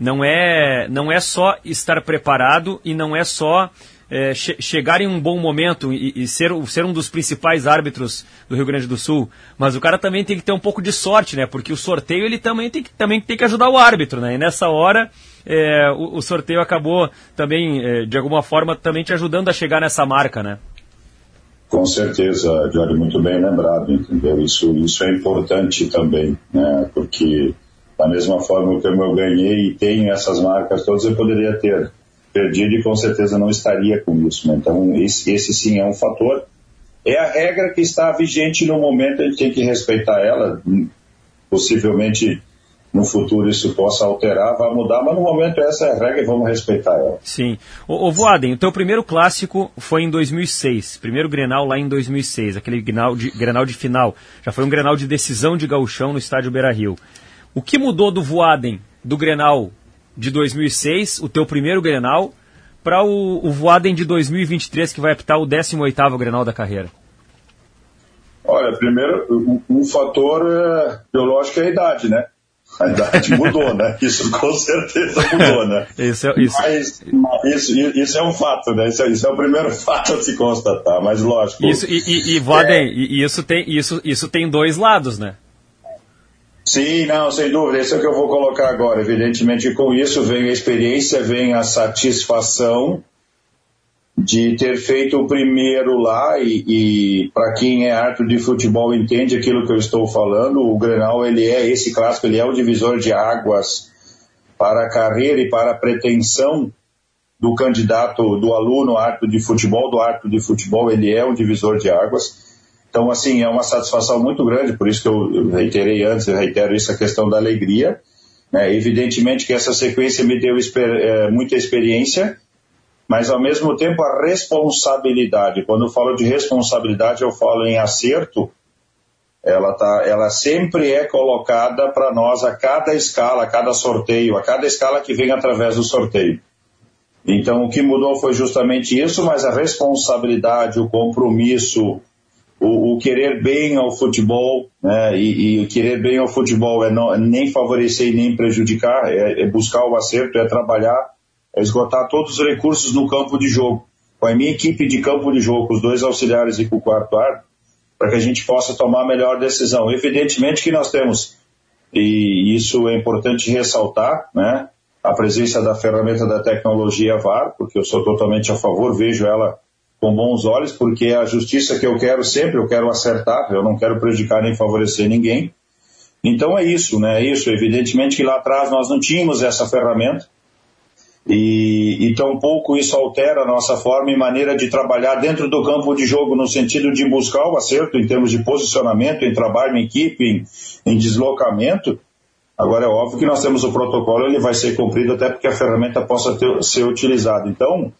não é, não é só estar preparado e não é só é, che chegar em um bom momento e, e, ser, ser um dos principais árbitros do Rio Grande do Sul, mas o cara também tem que ter um pouco de sorte, né? Porque o sorteio ele também tem que, também tem que ajudar o árbitro, né? E nessa hora é, o, o, sorteio acabou também, é, de alguma forma, também te ajudando a chegar nessa marca, né? Com certeza, Jorge, muito bem lembrado, entendeu? Isso, isso é importante também, né? Porque da mesma forma que eu ganhei e tenho essas marcas todas, eu poderia ter perdido e com certeza não estaria com isso. Né? Então, esse, esse sim é um fator. É a regra que está vigente no momento, a gente tem que respeitar ela. Possivelmente no futuro isso possa alterar, vai mudar, mas no momento essa é a regra e vamos respeitar ela. Sim. O, o Voaden, o teu primeiro clássico foi em 2006, primeiro Grenal lá em 2006, aquele Grenal de, Grenal de final. Já foi um Grenal de decisão de gauchão no estádio Beira-Rio. O que mudou do Voaden, do Grenal de 2006, o teu primeiro Grenal, para o, o Voaden de 2023, que vai apitar o 18º Grenal da carreira? Olha, primeiro, um, um fator é, biológico é a idade, né? A idade mudou, né? Isso com certeza mudou, né? isso, é, isso. Mas, isso, isso, é um fato, né? Isso é, isso é, o primeiro fato a se constatar, mas lógico. Isso, e, e, e é... isso, tem, isso, isso tem dois lados, né? Sim, não, sem dúvida, isso é o que eu vou colocar agora. Evidentemente, com isso vem a experiência, vem a satisfação de ter feito o primeiro lá e, e para quem é árbitro de futebol entende aquilo que eu estou falando, o Grenal ele é esse clássico, ele é o divisor de águas para a carreira e para a pretensão do candidato, do aluno árbitro de futebol, do árbitro de futebol, ele é um divisor de águas. Então, assim, é uma satisfação muito grande, por isso que eu reiterei antes, eu reitero isso, a questão da alegria. Né? Evidentemente que essa sequência me deu é, muita experiência, mas ao mesmo tempo a responsabilidade. Quando eu falo de responsabilidade, eu falo em acerto, ela, tá, ela sempre é colocada para nós a cada escala, a cada sorteio, a cada escala que vem através do sorteio. Então, o que mudou foi justamente isso, mas a responsabilidade, o compromisso, o, o, querer bem ao futebol, né, e, e, o querer bem ao futebol é não, nem favorecer e nem prejudicar, é, é, buscar o acerto, é trabalhar, é esgotar todos os recursos no campo de jogo. Com a minha equipe de campo de jogo, com os dois auxiliares e com o quarto árbitro, para que a gente possa tomar a melhor decisão. Evidentemente que nós temos, e isso é importante ressaltar, né, a presença da ferramenta da tecnologia VAR, porque eu sou totalmente a favor, vejo ela com bons olhos, porque é a justiça que eu quero sempre, eu quero acertar, eu não quero prejudicar nem favorecer ninguém. Então é isso, né? É isso. Evidentemente que lá atrás nós não tínhamos essa ferramenta e, e tampouco isso altera a nossa forma e maneira de trabalhar dentro do campo de jogo no sentido de buscar o acerto em termos de posicionamento, em trabalho em equipe, em, em deslocamento. Agora é óbvio que nós temos o protocolo, ele vai ser cumprido até porque a ferramenta possa ter, ser utilizada. Então,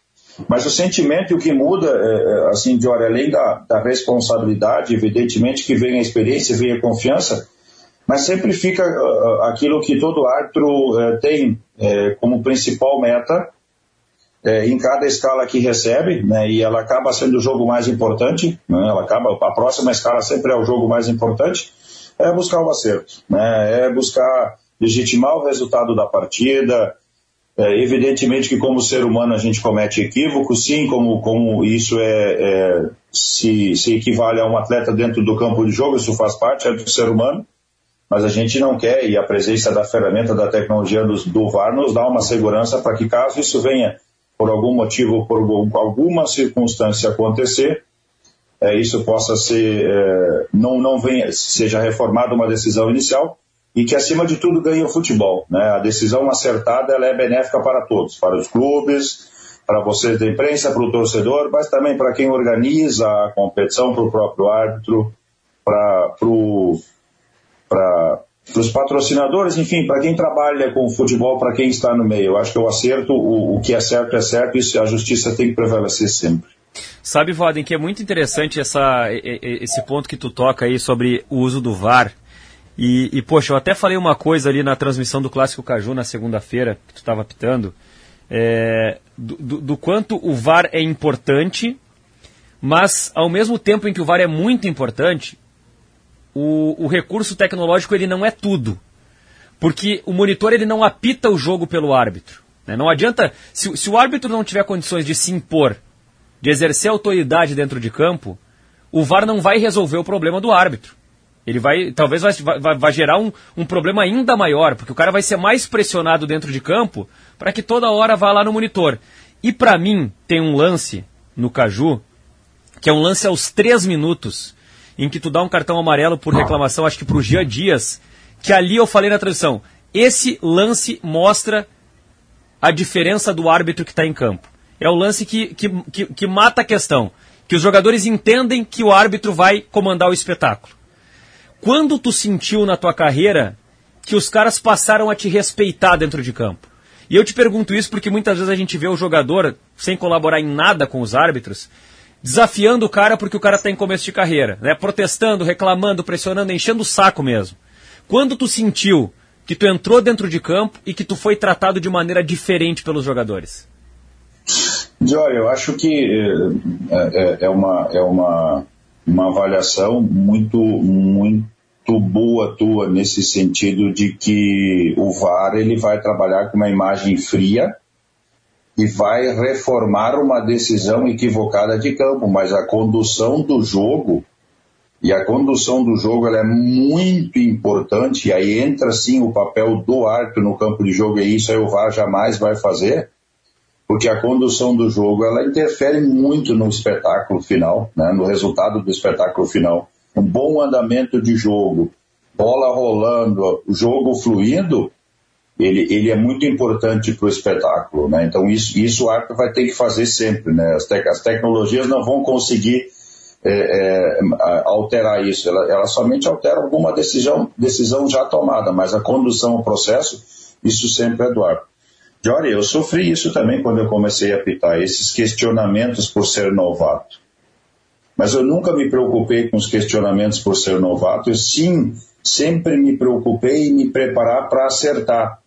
mas o sentimento e o que muda, é, é assim, de hora além da, da, responsabilidade, evidentemente que vem a experiência, vem a confiança, mas sempre fica uh, aquilo que todo árbitro uh, tem uh, como principal meta em cada escala que recebe, né, e ela acaba sendo o jogo mais importante, né, ela acaba, a próxima escala sempre é o jogo mais importante, é buscar o acerto, né, é buscar legitimar o resultado da partida, é, evidentemente que como ser humano a gente comete equívocos, sim, como, como isso é, é, se, se equivale a um atleta dentro do campo de jogo, isso faz parte é do ser humano, mas a gente não quer, e a presença da ferramenta da tecnologia do, do VAR nos dá uma segurança para que caso isso venha por algum motivo, por alguma circunstância acontecer, é, isso possa ser, é, não, não venha, seja reformada uma decisão inicial, e que, acima de tudo, ganhe o futebol. Né? A decisão acertada ela é benéfica para todos, para os clubes, para vocês da imprensa, para o torcedor, mas também para quem organiza a competição, para o próprio árbitro. para os patrocinadores, enfim, para quem trabalha com futebol, para quem está no meio. Eu acho que o acerto, o, o que é certo é certo, e a justiça tem que prevalecer sempre. Sabe, Voden, que é muito interessante essa, esse ponto que tu toca aí sobre o uso do VAR. E, e, poxa, eu até falei uma coisa ali na transmissão do Clássico Caju na segunda-feira, que tu estava pitando, é, do, do, do, quanto o VAR é importante, mas ao mesmo tempo em que o VAR é muito importante, o, o recurso tecnológico ele não é tudo. Porque o monitor ele não apita o jogo pelo árbitro. Né? Não adianta, se, se o árbitro não tiver condições de se impor, de exercer autoridade dentro de campo, o VAR não vai resolver o problema do árbitro. Ele vai, talvez vai, vai, vai gerar um, um, problema ainda maior, porque o cara vai ser mais pressionado dentro de campo para que toda hora vá lá no monitor. E para mim, tem um lance no Caju, que é um lance aos três minutos, em que tu dá um cartão amarelo por reclamação, acho que pro Gia Dias, que ali eu falei na transição. Esse lance mostra a diferença do árbitro que está em campo. É o lance que, que, que, que mata a questão. Que os jogadores entendem que o árbitro vai comandar o espetáculo. Quando tu sentiu na tua carreira que os caras passaram a te respeitar dentro de campo? E eu te pergunto isso porque muitas vezes a gente vê o jogador, sem colaborar em nada com os árbitros, desafiando o cara porque o cara está em começo de carreira, né? protestando, reclamando, pressionando, enchendo o saco mesmo. Quando tu sentiu que tu entrou dentro de campo e que tu foi tratado de maneira diferente pelos jogadores? Olha, eu acho que é, é, é, uma, é uma, uma avaliação muito, muito boa tua nesse sentido de que o VAR ele vai trabalhar com uma imagem fria e vai reformar uma decisão equivocada de campo, mas a condução do jogo e a condução do jogo é muito importante e aí entra sim o papel do árbitro no campo de jogo e isso aí o VAR jamais vai fazer porque a condução do jogo ela interfere muito no espetáculo final, né, no resultado do espetáculo final. Um bom andamento de jogo, bola rolando, jogo fluindo, ele, ele é muito importante para o espetáculo. Né? Então isso, isso o árbitro vai ter que fazer sempre. Né? As, as tecnologias não vão conseguir é, é, alterar isso. Ela, ela somente altera alguma decisão, decisão já tomada, mas a condução, o processo, isso sempre é do árbitro. Jory, eu sofri isso também quando eu comecei a apitar, esses questionamentos por ser novato. Mas eu nunca me preocupei com os questionamentos por ser novato, eu sim sempre me preocupei em me preparar para acertar.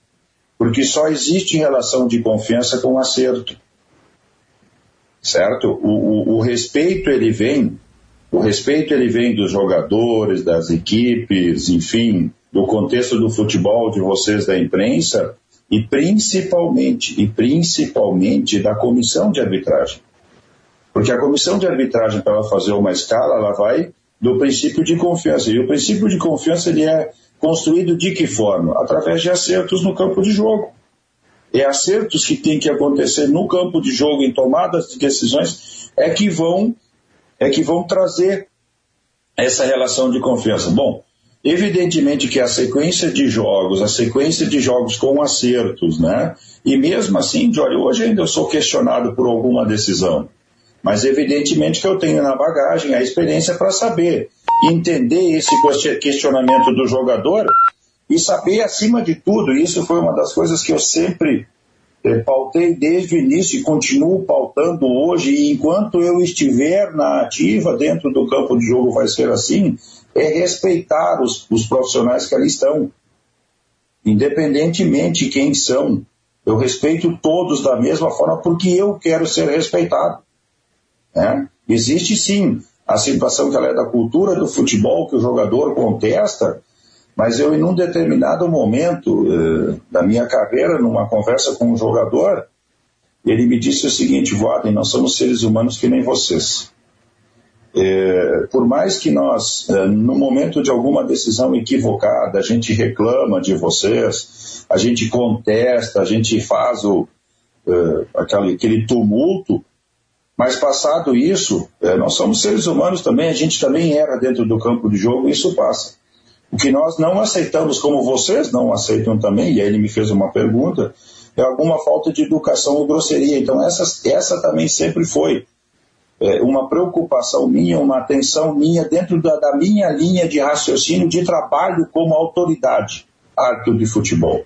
Porque só existe relação de confiança com acerto. Certo? O, o, o respeito ele vem, o respeito ele vem dos jogadores, das equipes, enfim, do contexto do futebol, de vocês da imprensa, e principalmente, e principalmente da comissão de arbitragem. Porque a comissão de arbitragem, para ela fazer uma escala, ela vai do princípio de confiança. E o princípio de confiança ele é construído de que forma? Através de acertos no campo de jogo. É acertos que tem que acontecer no campo de jogo, em tomadas de decisões, é que vão, é que vão trazer essa relação de confiança. Bom, Evidentemente que a sequência de jogos, a sequência de jogos com acertos, né? E mesmo assim, Jory, hoje ainda eu sou questionado por alguma decisão. Mas evidentemente que eu tenho na bagagem a experiência para saber entender esse questionamento do jogador e saber, acima de tudo, isso foi uma das coisas que eu sempre eh, pautei desde o início e continuo pautando hoje, e enquanto eu estiver na ativa dentro do campo de jogo vai ser assim, é respeitar os, os profissionais que ali estão. Independentemente de quem são, eu respeito todos da mesma forma porque eu quero ser respeitado. Né? Existe sim a situação que ela é da cultura do futebol, que o jogador contesta, mas eu, em um determinado momento eh, da minha carreira, numa conversa com um jogador, ele me disse o seguinte: Voaden, nós somos seres humanos que nem vocês. É, por mais que nós, é, no momento de alguma decisão equivocada, a gente reclama de vocês, a gente contesta, a gente faz o, é, aquele, aquele tumulto, mas passado isso, é, nós somos seres humanos também, a gente também erra dentro do campo de jogo e isso passa. O que nós não aceitamos, como vocês não aceitam também, e aí ele me fez uma pergunta, é alguma falta de educação ou grosseria. Então essa, essa também sempre foi é, uma preocupação minha, uma atenção minha dentro da, da minha linha de raciocínio de trabalho como autoridade árbitro de futebol.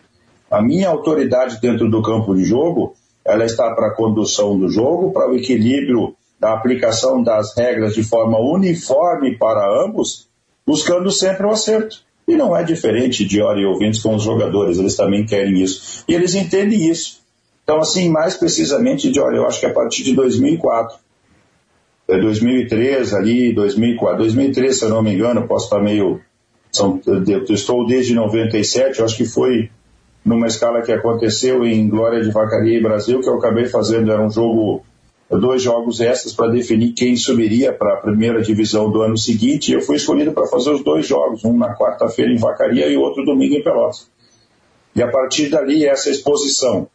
A minha autoridade dentro do campo de jogo, ela está para a condução do jogo, para o equilíbrio da aplicação das regras de forma uniforme para ambos, buscando sempre o acerto. E não é diferente de hora e ouvintes com os jogadores, eles também querem isso. E eles entendem isso. Então, assim, mais precisamente, de hora, eu acho que a partir de 2004, 2003 é ali, 2004, 2003, se eu não me engano, posso estar meio. São, estou desde 97, eu acho que foi numa escala que aconteceu em Glória de Vacaria e Brasil, que eu acabei fazendo, era um jogo, dois jogos extras para definir quem subiria para a primeira divisão do ano seguinte, e eu fui escolhido para fazer os dois jogos, um na quarta-feira em Vacaria e outro domingo em Pelotas. E a partir dali, essa exposição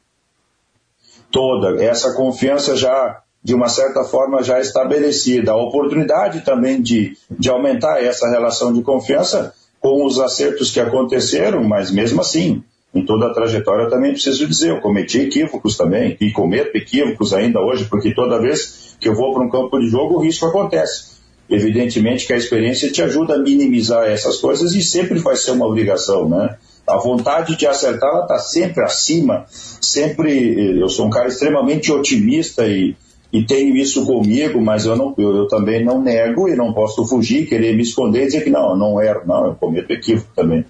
toda, essa confiança já de uma certa forma já estabelecida. A oportunidade também de, de aumentar essa relação de confiança com os acertos que aconteceram, mas mesmo assim, em toda a trajetória também preciso dizer, eu cometi equívocos também, e cometo equívocos ainda hoje, porque toda vez que eu vou para um campo de jogo, o risco acontece. Evidentemente que a experiência te ajuda a minimizar essas coisas e sempre vai ser uma obrigação, né? A vontade de acertar, ela está sempre acima, sempre, eu sou um cara extremamente otimista e, e tenho isso comigo, mas eu, não, eu, eu, também não nego e não posso fugir, querer me esconder e dizer que não, não erro, não, eu cometo equívoco também.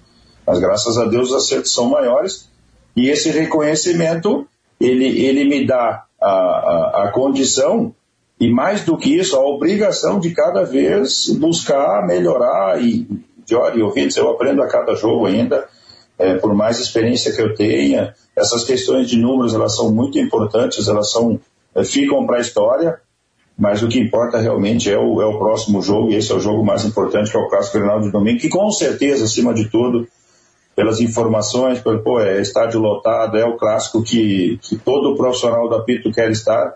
Mas graças a Deus os acertos são maiores e esse reconhecimento, ele, ele me dá a, a, a condição e mais do que isso, a obrigação de cada vez buscar melhorar e, de olha, ouvintes, eu aprendo a cada jogo ainda, é, por mais experiência que eu tenha, essas questões de números, elas são muito importantes, elas são ficam para a história, mas o que importa realmente é o, é o próximo jogo, e esse é o jogo mais importante, que é o Clássico Grenal de domingo, que com certeza, acima de tudo, pelas informações, pelo, pô, é estádio lotado, é o clássico que, que todo profissional da Pito quer estar,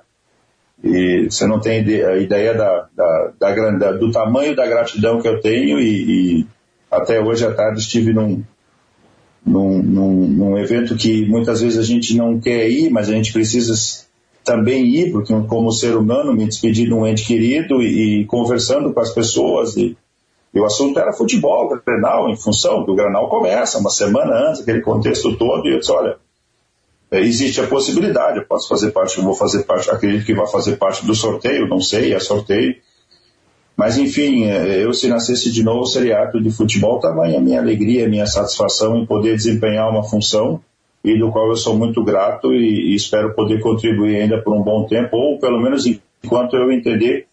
e você não tem ideia da, da, da, da, do tamanho da gratidão que eu tenho, e, e até hoje à tarde estive num, num, num, num evento que muitas vezes a gente não quer ir, mas a gente precisa também ir, porque como ser humano, me despedir de um ente querido e, e conversando com as pessoas. E, e, o assunto era futebol, Grenal, em função do Granal começa, uma semana antes, aquele contexto todo, e eu disse, olha, é, existe a possibilidade, eu posso fazer parte, eu vou fazer parte, acredito que vai fazer parte do sorteio, não sei, é sorteio. Mas enfim, é, eu se nascesse de novo seria ato de futebol, tamanha a minha alegria, a minha satisfação em poder desempenhar uma função e do qual eu sou muito grato e, e, espero poder contribuir ainda por um bom tempo, ou pelo menos enquanto eu entender,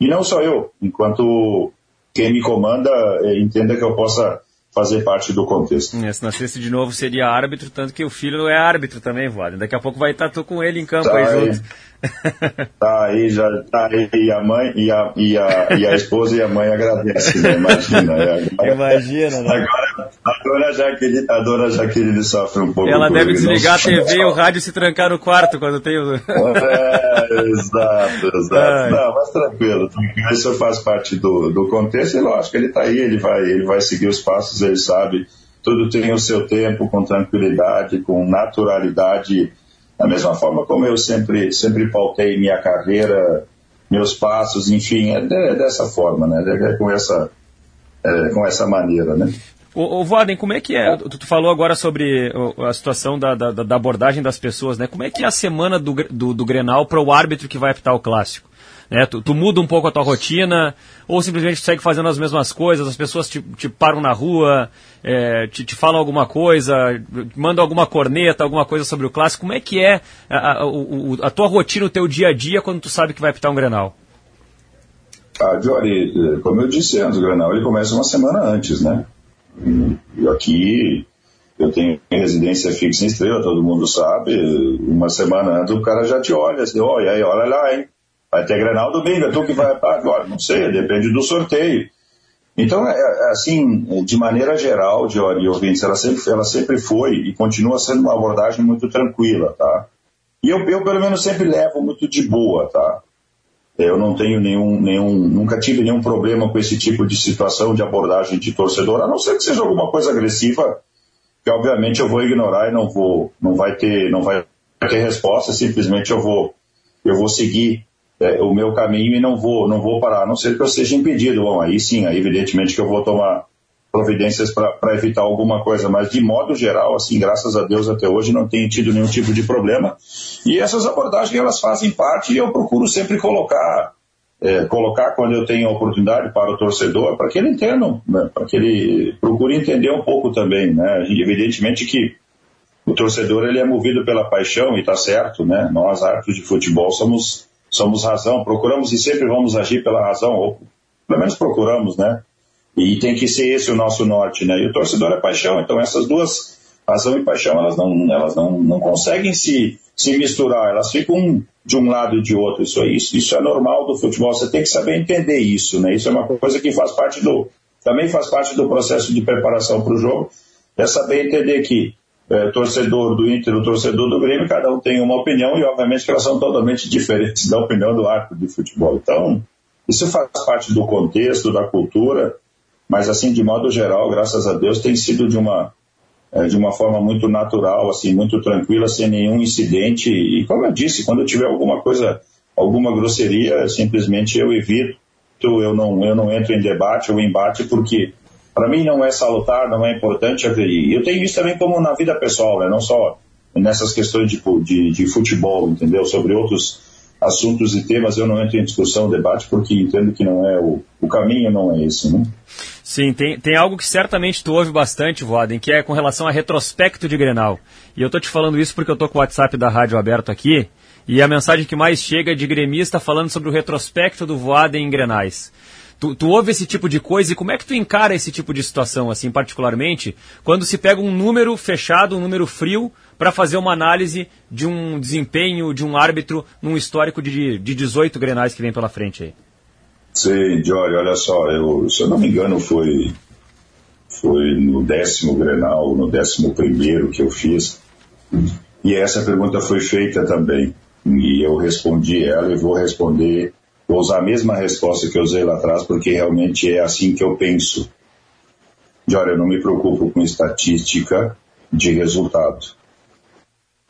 e não só eu, enquanto quem me comanda eh, entenda que eu possa fazer parte do contexto. É, se nascesse de novo seria árbitro, tanto que o filho é árbitro também, Vlad. Daqui a pouco vai estar tu com ele em campo tá aí, aí junto. Tá aí, já tá aí, e a mãe, e a, e a, e a esposa e a mãe agradecem, né? Imagina. É, agora, Imagina, né? Agora, a dona Jaqueline, a dona Jaqueline sofre um pouco. Ela deve desligar a TV e o rádio se trancar no quarto quando tem o... É, exato, exato. Ai. Não, mas tranquilo, tranquilo. Isso faz parte do, do contexto e lógico, ele tá aí, ele vai, ele vai seguir os passos, ele sabe, tudo tem o seu tempo, com tranquilidade, com naturalidade, da mesma forma como eu sempre, sempre pautei minha carreira, meus passos, enfim, é, é dessa forma, né? É com essa, é, com essa maneira, né? Ô, ô como é que é? Tu, tu falou agora sobre a situação da, da, da, abordagem das pessoas, né? Como é que é a semana do, do, do Grenal para o árbitro que vai apitar o clássico? Né? Tu, tu, muda um pouco a tua rotina, ou simplesmente tu segue fazendo as mesmas coisas, as pessoas te, te param na rua, é, te, te, falam alguma coisa, mandam alguma corneta, alguma coisa sobre o clássico. Como é que é a, a, a, a tua rotina, o teu dia a dia, quando tu sabe que vai apitar um Grenal? Ah, Jory, como eu disse antes, o Grenal ele começa uma semana antes, né? E aqui eu tenho residência fixa em Estrela, todo mundo sabe, uma semana antes o cara já te olha, assim, olha aí, olha lá, hein? Vai ter Grenal domingo, é tu que vai. Agora, não sei, depende do sorteio. Então, é, é assim, de maneira geral, Diori e ouvintes, ela sempre, ela sempre foi e continua sendo uma abordagem muito tranquila, tá? E eu, eu, pelo menos, sempre levo muito de boa, tá? Eu não tenho nenhum, nenhum, nunca tive nenhum problema com esse tipo de situação de abordagem de torcedor, a não ser que seja alguma coisa agressiva, que obviamente eu vou ignorar e não vou, não vai ter, não vai ter resposta, simplesmente eu vou, eu vou seguir é, o meu caminho e não vou, não vou parar, a não ser que eu seja impedido. Bom, aí sim, aí evidentemente que eu vou tomar providências para evitar alguma coisa, mas de modo geral, assim, graças a Deus até hoje não tenho tido nenhum tipo de problema. E essas abordagens elas fazem parte e eu procuro sempre colocar é, colocar quando eu tenho a oportunidade para o torcedor, para que ele entenda, né, para que ele procure entender um pouco também, né? Evidentemente que o torcedor ele é movido pela paixão e está certo, né? Nós, árbitros de futebol, somos somos razão, procuramos e sempre vamos agir pela razão, ou pelo menos procuramos, né? E tem que ser esse o nosso norte, né? E o torcedor é paixão, então essas duas, razão e paixão, elas não, elas não, não conseguem se, se misturar, elas ficam de um lado e de outro. Isso, isso, isso é normal do futebol, você tem que saber entender isso, né? Isso é uma coisa que faz parte do, também faz parte do processo de preparação para o jogo, é saber entender que é, torcedor do Inter, o torcedor do Grêmio, cada um tem uma opinião e obviamente elas são totalmente diferentes da opinião do árbitro de futebol. Então, isso faz parte do contexto, da cultura, mas assim, de modo geral, graças a Deus, tem sido de uma, é, de uma forma muito natural, assim, muito tranquila, sem nenhum incidente. E como eu disse, quando tiver alguma coisa, alguma grosseria, simplesmente eu evito, eu não, eu não entro em debate ou embate, porque para mim não é salutar, não é importante. E eu tenho isso também como na vida pessoal, né? não só nessas questões de, de, de, futebol, entendeu? Sobre outros assuntos e temas eu não entro em discussão, debate, porque entendo que não é o, o caminho não é esse, né? Sim, tem, tem algo que certamente tu ouve bastante, Voden, que é com relação a retrospecto de Grenal. E eu tô te falando isso porque eu tô com o WhatsApp da rádio aberto aqui, e a mensagem que mais chega é de gremista falando sobre o retrospecto do Voaden em Grenais. Tu, tu ouve esse tipo de coisa e como é que tu encara esse tipo de situação, assim, particularmente, quando se pega um número fechado, um número frio, para fazer uma análise de um desempenho de um árbitro num histórico de, de 18 grenais que vem pela frente aí? Sim, Jory, olha só, eu, se eu não me engano foi, foi no décimo grenal, no décimo primeiro que eu fiz, e essa pergunta foi feita também, e eu respondi ela e vou responder Vou usar a mesma resposta que eu usei lá atrás, porque realmente é assim que eu penso. Olha, eu não me preocupo com estatística de resultado.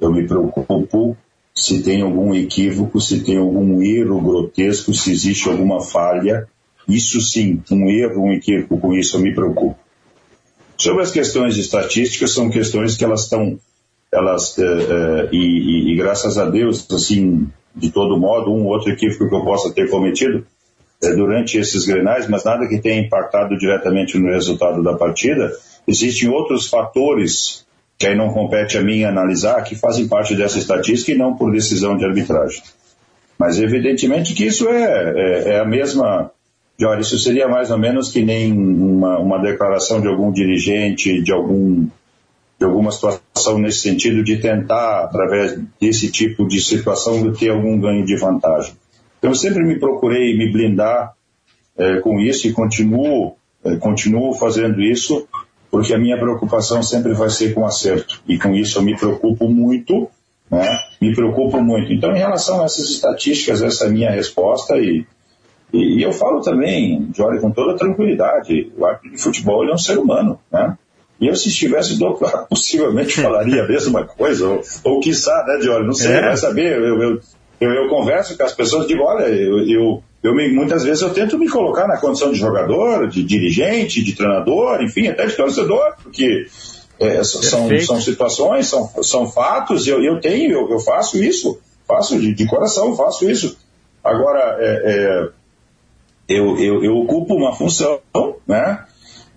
Eu me preocupo se tem algum equívoco, se tem algum erro grotesco, se existe alguma falha. Isso sim, um erro, um equívoco, com isso eu me preocupo. Sobre as questões de estatística, são questões que elas estão, elas, é, é, e, e, e, graças a Deus, assim, de todo modo, um ou outro equívoco que eu possa ter cometido é, durante esses grenais, mas nada que tenha impactado diretamente no resultado da partida. Existem outros fatores que aí não compete a mim analisar, que fazem parte dessa estatística e não por decisão de arbitragem. Mas evidentemente que isso é, é, é a mesma. Olha, isso seria mais ou menos que nem uma, uma declaração de algum dirigente, de algum de alguma situação nesse sentido de tentar, através desse tipo de situação, ter algum ganho de vantagem. Então, eu sempre me procurei me blindar é, com isso e continuo, é, continuo fazendo isso, porque a minha preocupação sempre vai ser com acerto. E com isso eu me preocupo muito, né? me preocupo muito. Então, em relação a essas estatísticas, essa é a minha resposta e, e, e eu falo também, Jorge, com toda tranquilidade, o árbitro de futebol é um ser humano, né? E eu, se estivesse doutorado, possivelmente falaria a mesma coisa, ou, ou quiçá, né, Diório? Não sei, é. vai saber. Eu, eu, eu, eu, converso com as pessoas, digo, olha, eu, eu, eu me, muitas vezes eu tento me colocar na condição de jogador, de dirigente, de treinador, enfim, até de torcedor, porque é, são, são situações, são, são fatos, eu, eu tenho, eu, eu faço isso, faço de, de coração, faço isso. Agora, é, é, eu, eu, eu ocupo uma função, né?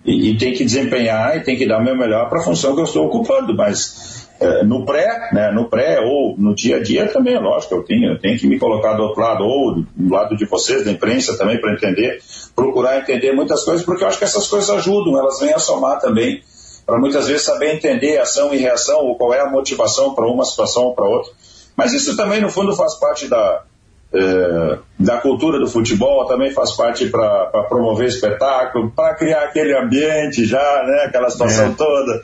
E, e tem que desempenhar e tem que dar o meu melhor para a função que eu estou ocupando, mas é, no pré, né, no pré ou no dia a dia também, é lógico, eu tenho, eu tenho que me colocar do outro lado ou do lado de vocês, da imprensa também, para entender, procurar entender muitas coisas, porque eu acho que essas coisas ajudam, elas vêm a somar também, para muitas vezes saber entender ação e reação, ou qual é a motivação para uma situação ou para outra. Mas isso também, no fundo, faz parte da, é, da cultura do futebol, também faz parte para promover espetáculo, para criar aquele ambiente já, né, aquela situação é. toda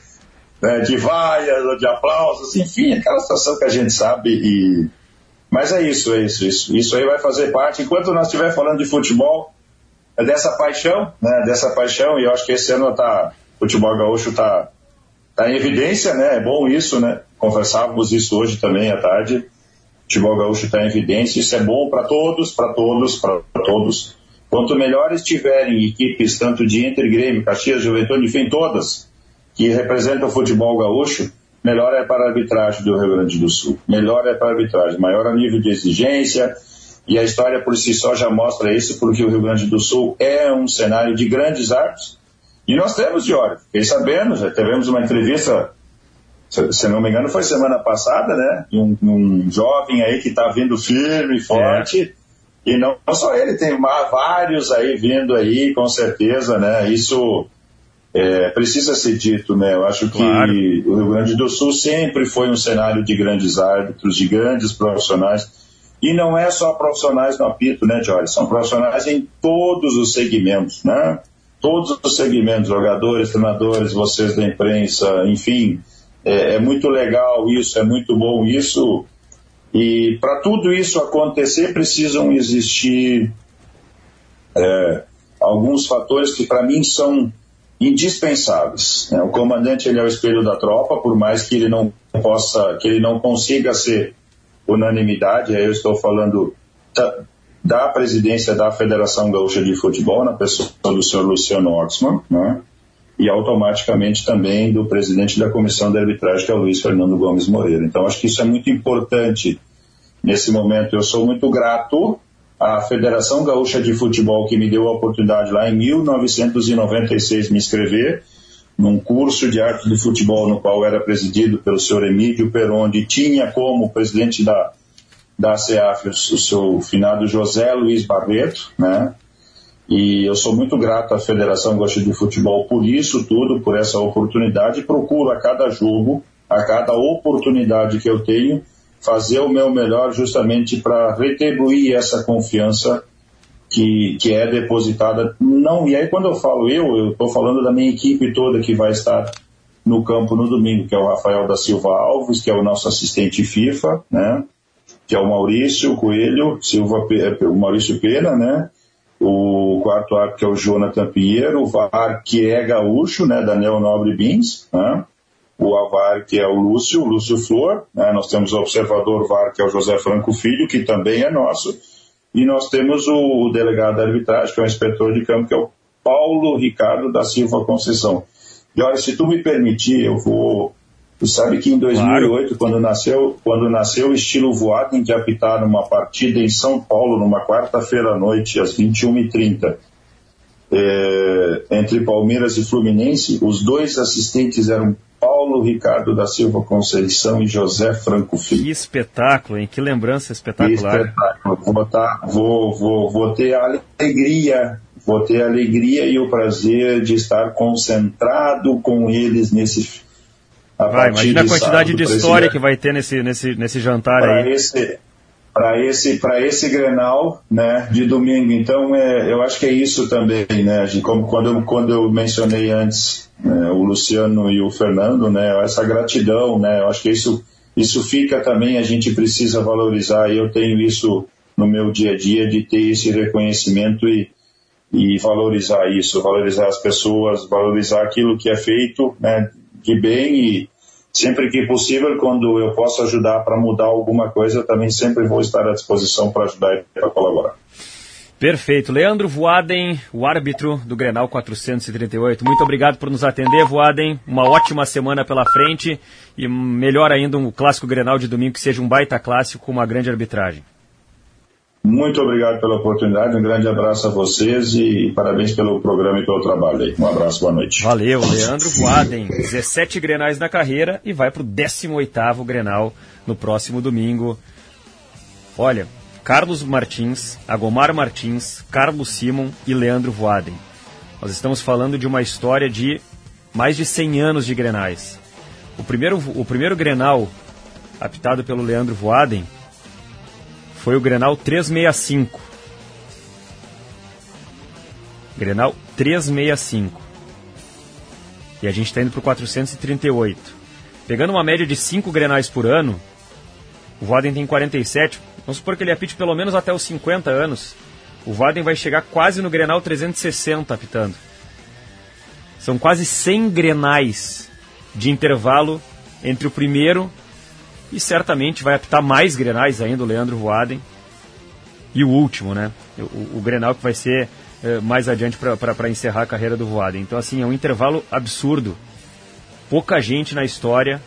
né, de vaias, de aplausos, enfim, aquela situação que a gente sabe. E... Mas é isso, é isso, isso. Isso aí vai fazer parte. Enquanto nós estivermos falando de futebol, é dessa paixão, né, dessa paixão, e eu acho que esse ano tá, o futebol gaúcho está tá em evidência, né, é bom isso, né, conversávamos isso hoje também à tarde futebol gaúcho está em evidência, isso é bom para todos, para todos, para todos. Quanto melhores tiverem equipes, tanto de Inter, Grêmio, Caxias, Juventude, enfim, todas, que representam o futebol gaúcho, melhor é para a arbitragem do Rio Grande do Sul. Melhor é para a arbitragem, maior a nível de exigência, e a história por si só já mostra isso, porque o Rio Grande do Sul é um cenário de grandes árbitros. E nós temos, Diório, fiquei sabendo, já tivemos uma entrevista se não me engano, foi semana passada, né? Um, um jovem aí que está vindo firme e forte. É. E não, não, só ele, tem vários aí vindo aí, com certeza, né? Isso é, precisa ser dito, né? Eu acho claro. que o Rio Grande do Sul sempre foi um cenário de grandes árbitros, de grandes profissionais. E não é só profissionais no apito, né, Jorge? São profissionais em todos os segmentos, né? Todos os segmentos, jogadores, treinadores, vocês da imprensa, enfim, é, é muito legal isso, é muito bom isso. E para tudo isso acontecer, precisam existir é, alguns fatores que para mim são indispensáveis. Né? O comandante ele é o espelho da tropa, por mais que ele não possa, que ele não consiga ser unanimidade. Aí eu estou falando da, presidência da Federação Gaúcha de Futebol, na pessoa do senhor Luciano Oxman, né? E automaticamente também do presidente da comissão de arbitragem, que é o Luiz Fernando Gomes Moreira. Então, acho que isso é muito importante nesse momento. Eu sou muito grato à Federação Gaúcha de Futebol, que me deu a oportunidade lá em 1996 me inscrever num curso de arte de futebol no qual era presidido pelo senhor Emílio Perondi, tinha como presidente da, da CEAF o seu finado José Luiz Barreto, né? E eu sou muito grato à Federação Gosta de Futebol por isso tudo, por essa oportunidade. Procuro a cada jogo, a cada oportunidade que eu tenho, fazer o meu melhor justamente para retribuir essa confiança que, que é depositada. Não, e aí quando eu falo eu, eu estou falando da minha equipe toda que vai estar no campo no domingo, que é o Rafael da Silva Alves, que é o nosso assistente FIFA, né? Que é o Maurício Coelho, Silva, o Maurício Pena, né? O quarto árbitro que é o Jonathan Pinheiro, o VAR que é gaúcho, né, Daniel Nobre Bins, né, o AVAR que é o Lúcio, Lúcio Flor, né, nós temos o observador VAR que é o José Franco Filho, que também é nosso, e nós temos o, o delegado da arbitragem, que é o inspetor de campo, que é o Paulo Ricardo da Silva Conceição. E olha, se tu me permitir, eu vou Tu sabe que em 2008, claro. quando nasceu, quando nasceu o estilo Voaden de apitar numa partida em São Paulo, numa quarta-feira à noite, às 21h30, é, entre Palmeiras e Fluminense, os dois assistentes eram Paulo Ricardo da Silva Conceição e José Franco Filho. Que espetáculo, hein? Que lembrança espetacular. Que espetáculo. Vou, tá, vou, vou, vou ter a alegria, vou ter a alegria e o prazer de estar concentrado com eles nesse Vai, imagina a quantidade de história que vai ter nesse, nesse, nesse jantar pra aí. Esse, para esse para esse Grenal, né, de domingo. Então, é, eu acho que é isso também, né, como quando eu, quando eu mencionei antes né, o Luciano e o Fernando, né, essa gratidão, né, eu acho que isso isso fica também a gente precisa valorizar. E eu tenho isso no meu dia a dia de ter esse reconhecimento e e valorizar isso, valorizar as pessoas, valorizar aquilo que é feito, né, de bem e sempre que possível, quando eu posso ajudar para mudar alguma coisa, também sempre vou estar à disposição para ajudar e para colaborar. Perfeito. Leandro Voaden, o árbitro do Grenal 438. Muito obrigado por nos atender, Voaden. Uma ótima semana pela frente e melhor ainda um clássico Grenal de domingo que seja um baita clássico com uma grande arbitragem. Muito obrigado pela oportunidade, um grande abraço a vocês e parabéns pelo programa e pelo trabalho aí. Um abraço, boa noite. Valeu, Leandro Voaden, 17 grenais na carreira e vai para o 18º Grenal no próximo domingo. Olha, Carlos Martins, Agomar Martins, Carlos Simon e Leandro Voaden. Nós estamos falando de uma história de mais de 100 anos de grenais. O primeiro, o primeiro grenal apitado pelo Leandro Voaden foi o Grenal 365. Grenal 365. E a gente está indo para o 438. Pegando uma média de 5 Grenais por ano, o Vaden tem 47. Vamos supor que ele apite pelo menos até os 50 anos. O Vaden vai chegar quase no Grenal 360 apitando. São quase 100 Grenais de intervalo entre o primeiro e certamente vai apitar mais Grenais ainda o Leandro Voaden. E o último, né? O, o, o Grenal que vai ser eh, mais adiante para encerrar a carreira do Voaden. Então, assim, é um intervalo absurdo. Pouca gente na história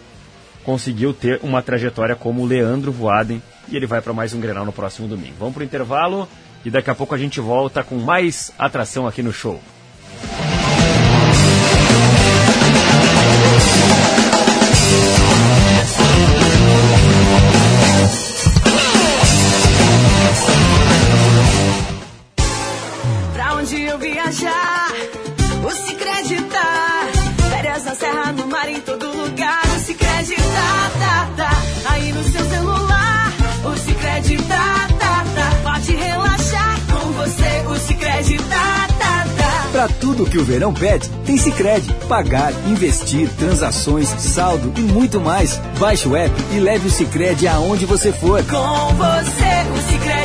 conseguiu ter uma trajetória como o Leandro Voaden e ele vai para mais um Grenal no próximo domingo. Vamos para o intervalo e daqui a pouco a gente volta com mais atração aqui no show. Pra tudo que o verão pede, tem Cicred. Pagar, investir, transações, saldo e muito mais. Baixe o app e leve o Cicred aonde você for. Com você, o Cicred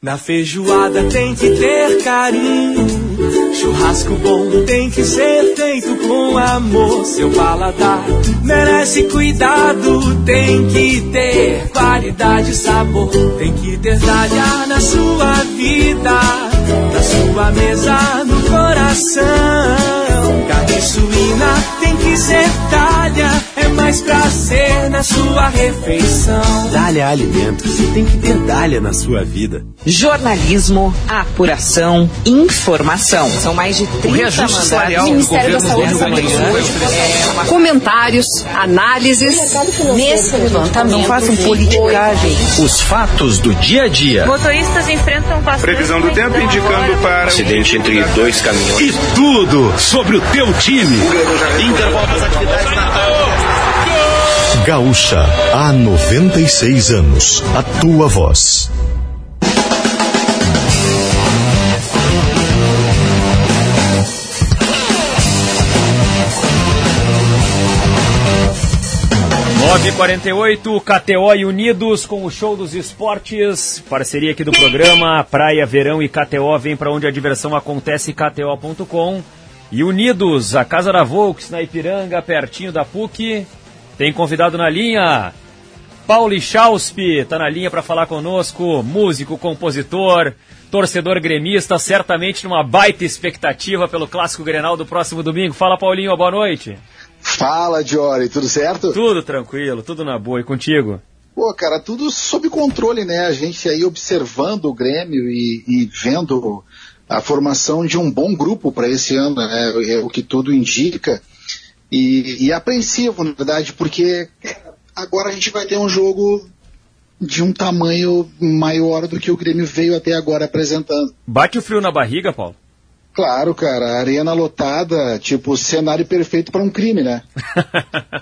Na feijoada tem que ter carinho. Churrasco bom tem que ser feito com amor. Seu paladar merece cuidado. Tem que ter qualidade e sabor. Tem que ter talha na sua vida. Na sua mesa, no coração. Carne suína tem que ser talha. É mais prazer na sua refeição. Dália Alimentos tem que ter Dália na sua vida. Jornalismo, apuração, informação. São mais de 30 O reajuste mandatos. do Ministério da Saúde hoje. É uma Comentários, análises. Nesse levantamento. Não façam politicagem. Os fatos do dia a dia. Motoristas enfrentam bastante. Previsão do tempo indicando para Acidente entre dois caminhões. E tudo sobre o teu time. Intervalo das atividades na Gaúcha, há 96 anos. A tua voz. Nove 48 KTO e Unidos com o show dos esportes, parceria aqui do programa, Praia, Verão e KTO, vem para onde a diversão acontece, kto.com. E Unidos, a Casa da Volks na Ipiranga, pertinho da PUC, tem convidado na linha, Pauli Chauspe, tá na linha para falar conosco, músico, compositor, torcedor gremista, certamente numa baita expectativa pelo Clássico Grenal do próximo domingo. Fala Paulinho, boa noite. Fala, Jory, tudo certo? Tudo tranquilo, tudo na boa. E contigo? Pô, cara, tudo sob controle, né? A gente aí observando o Grêmio e, e vendo a formação de um bom grupo para esse ano, né? É o que tudo indica. E, e apreensivo, na verdade, porque agora a gente vai ter um jogo de um tamanho maior do que o Grêmio veio até agora apresentando. Bate o frio na barriga, Paulo? Claro, cara, arena lotada, tipo, cenário perfeito para um crime, né?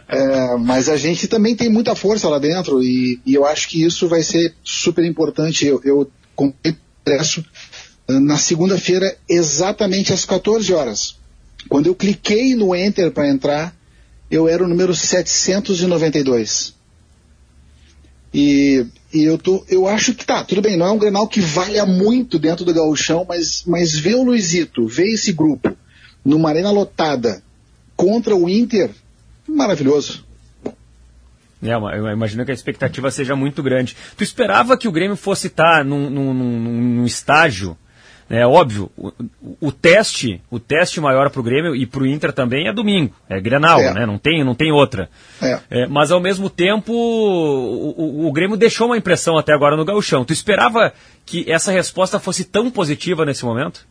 É, mas a gente também tem muita força lá dentro e, e eu acho que isso vai ser super importante. Eu, eu comprei ingresso eh, na segunda-feira, exatamente às 14 horas. Quando eu cliquei no Enter para entrar, eu era o número 792. E, e eu, tô, eu acho que tá, tudo bem, não é um Grenal que valha muito dentro do gauchão, mas, mas ver o Luizito, ver esse grupo numa arena lotada contra o Inter, maravilhoso. É, eu imagino que a expectativa seja muito grande. Tu esperava que o Grêmio fosse estar num, num, num, num estágio é óbvio, o, o, teste, o teste maior para o Grêmio e para o Inter também é domingo, é Grenal, é. né? Não tem, não tem outra. É. É, mas ao mesmo tempo, o, o, o, Grêmio deixou uma impressão até agora no Gauchão. Tu esperava que essa resposta fosse tão positiva nesse momento?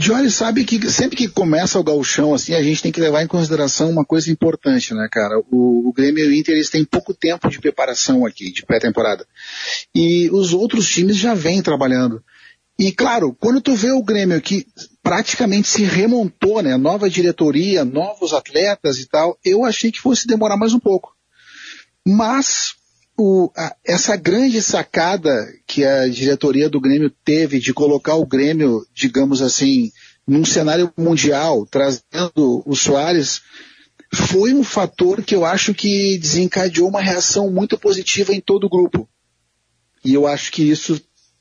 Jory sabe que sempre que começa o gauchão, assim, a gente tem que levar em consideração uma coisa importante, né, cara? O, o Grêmio e o Inter, eles têm pouco tempo de preparação aqui, de pré-temporada. E os outros times já vêm trabalhando. E claro, quando tu vê o Grêmio que praticamente se remontou, né? Nova diretoria, novos atletas e tal. Eu achei que fosse demorar mais um pouco. Mas o, a, essa grande sacada que a diretoria do Grêmio teve de colocar o Grêmio, digamos assim, num cenário mundial, trazendo o Soares, foi um fator que eu acho que desencadeou uma reação muito positiva em todo o grupo. E eu acho que isso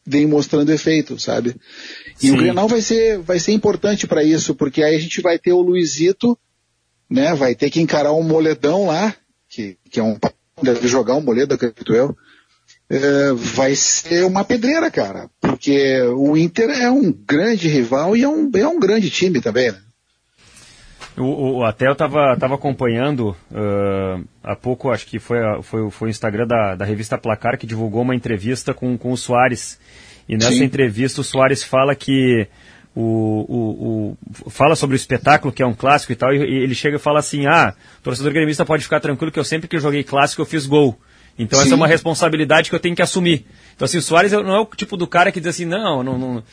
vem mostrando efeito, sabe? E Sim. o Grenal vai ser, vai ser importante para isso, porque aí a gente vai ter o Luizito, né? Vai ter que encarar um moledão lá, que, que é um deve jogar um moledo, acredito eu. É, vai ser uma pedreira, cara. Porque o Inter é um grande rival e é um, é um grande time também, né? O, o, até eu estava tava acompanhando uh, há pouco, acho que foi, foi, foi o Instagram da, da revista Placar que divulgou uma entrevista com, com o Soares. E nessa Sim. entrevista o Soares fala que o, o, o, fala sobre o espetáculo, que é um clássico e tal, e, e ele chega e fala assim, ah, o torcedor gremista pode ficar tranquilo que eu sempre que eu joguei clássico eu fiz gol. Então Sim. essa é uma responsabilidade que eu tenho que assumir. Então assim, o Soares não é o tipo do cara que diz assim, não, não, não,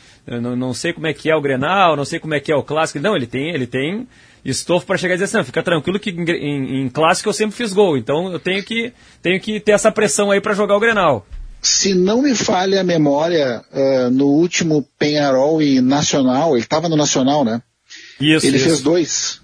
não, não sei como é que é o Grenal, não sei como é que é o clássico. Não, ele tem, ele tem estofo para chegar e dizer assim, não, fica tranquilo que em, em, em, clássico eu sempre fiz gol, então eu tenho que, tenho que ter essa pressão aí para jogar o Grenal. Se não me falha a memória, uh, no último Penharol e Nacional, ele estava no Nacional, né? Isso, Ele isso. fez dois.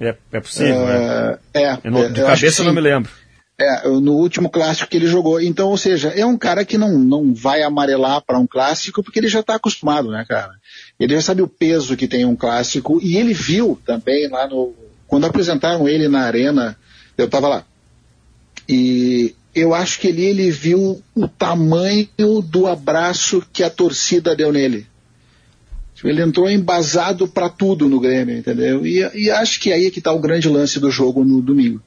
É, é possível, uh, é. É, eu, de cabeça eu não me lembro. É, no último clássico que ele jogou. Então, ou seja, é um cara que não, não vai amarelar para um clássico porque ele já está acostumado, né, cara? Ele já sabe o peso que tem um clássico e ele viu também lá no. Quando apresentaram ele na arena, eu estava lá. E eu acho que ali ele viu o tamanho do abraço que a torcida deu nele. Ele entrou embasado para tudo no Grêmio, entendeu? E, e acho que aí é que está o grande lance do jogo no domingo.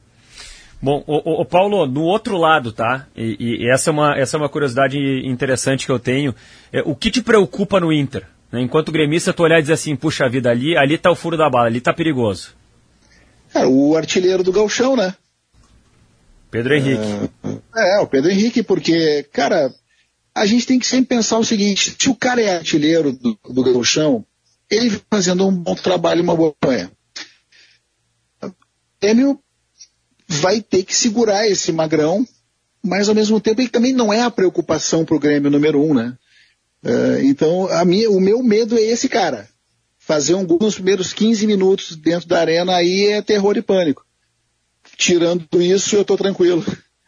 Bom, o, o, Paulo, do outro lado, tá? E, e, essa, é uma, essa é uma curiosidade interessante que eu tenho. É, o que te preocupa no Inter? Né? Enquanto gremista, tu olhar e dizer assim, puxa vida, ali, ali tá o furo da bala, ali tá perigoso. É, o artilheiro do galchão, né? Pedro Henrique. É, é, o Pedro Henrique, porque, cara, a gente tem que sempre pensar o seguinte, se o cara é artilheiro do, do galchão, ele fazendo um bom trabalho, uma boa campanha. O Grêmio vai ter que segurar esse magrão, mas ao mesmo tempo ele também não é a preocupação para o Grêmio número um, né? Uh, então a minha, o meu medo é esse cara. Fazer um gol nos primeiros 15 minutos dentro da arena aí é terror e pânico. Tirando isso, eu estou tranquilo.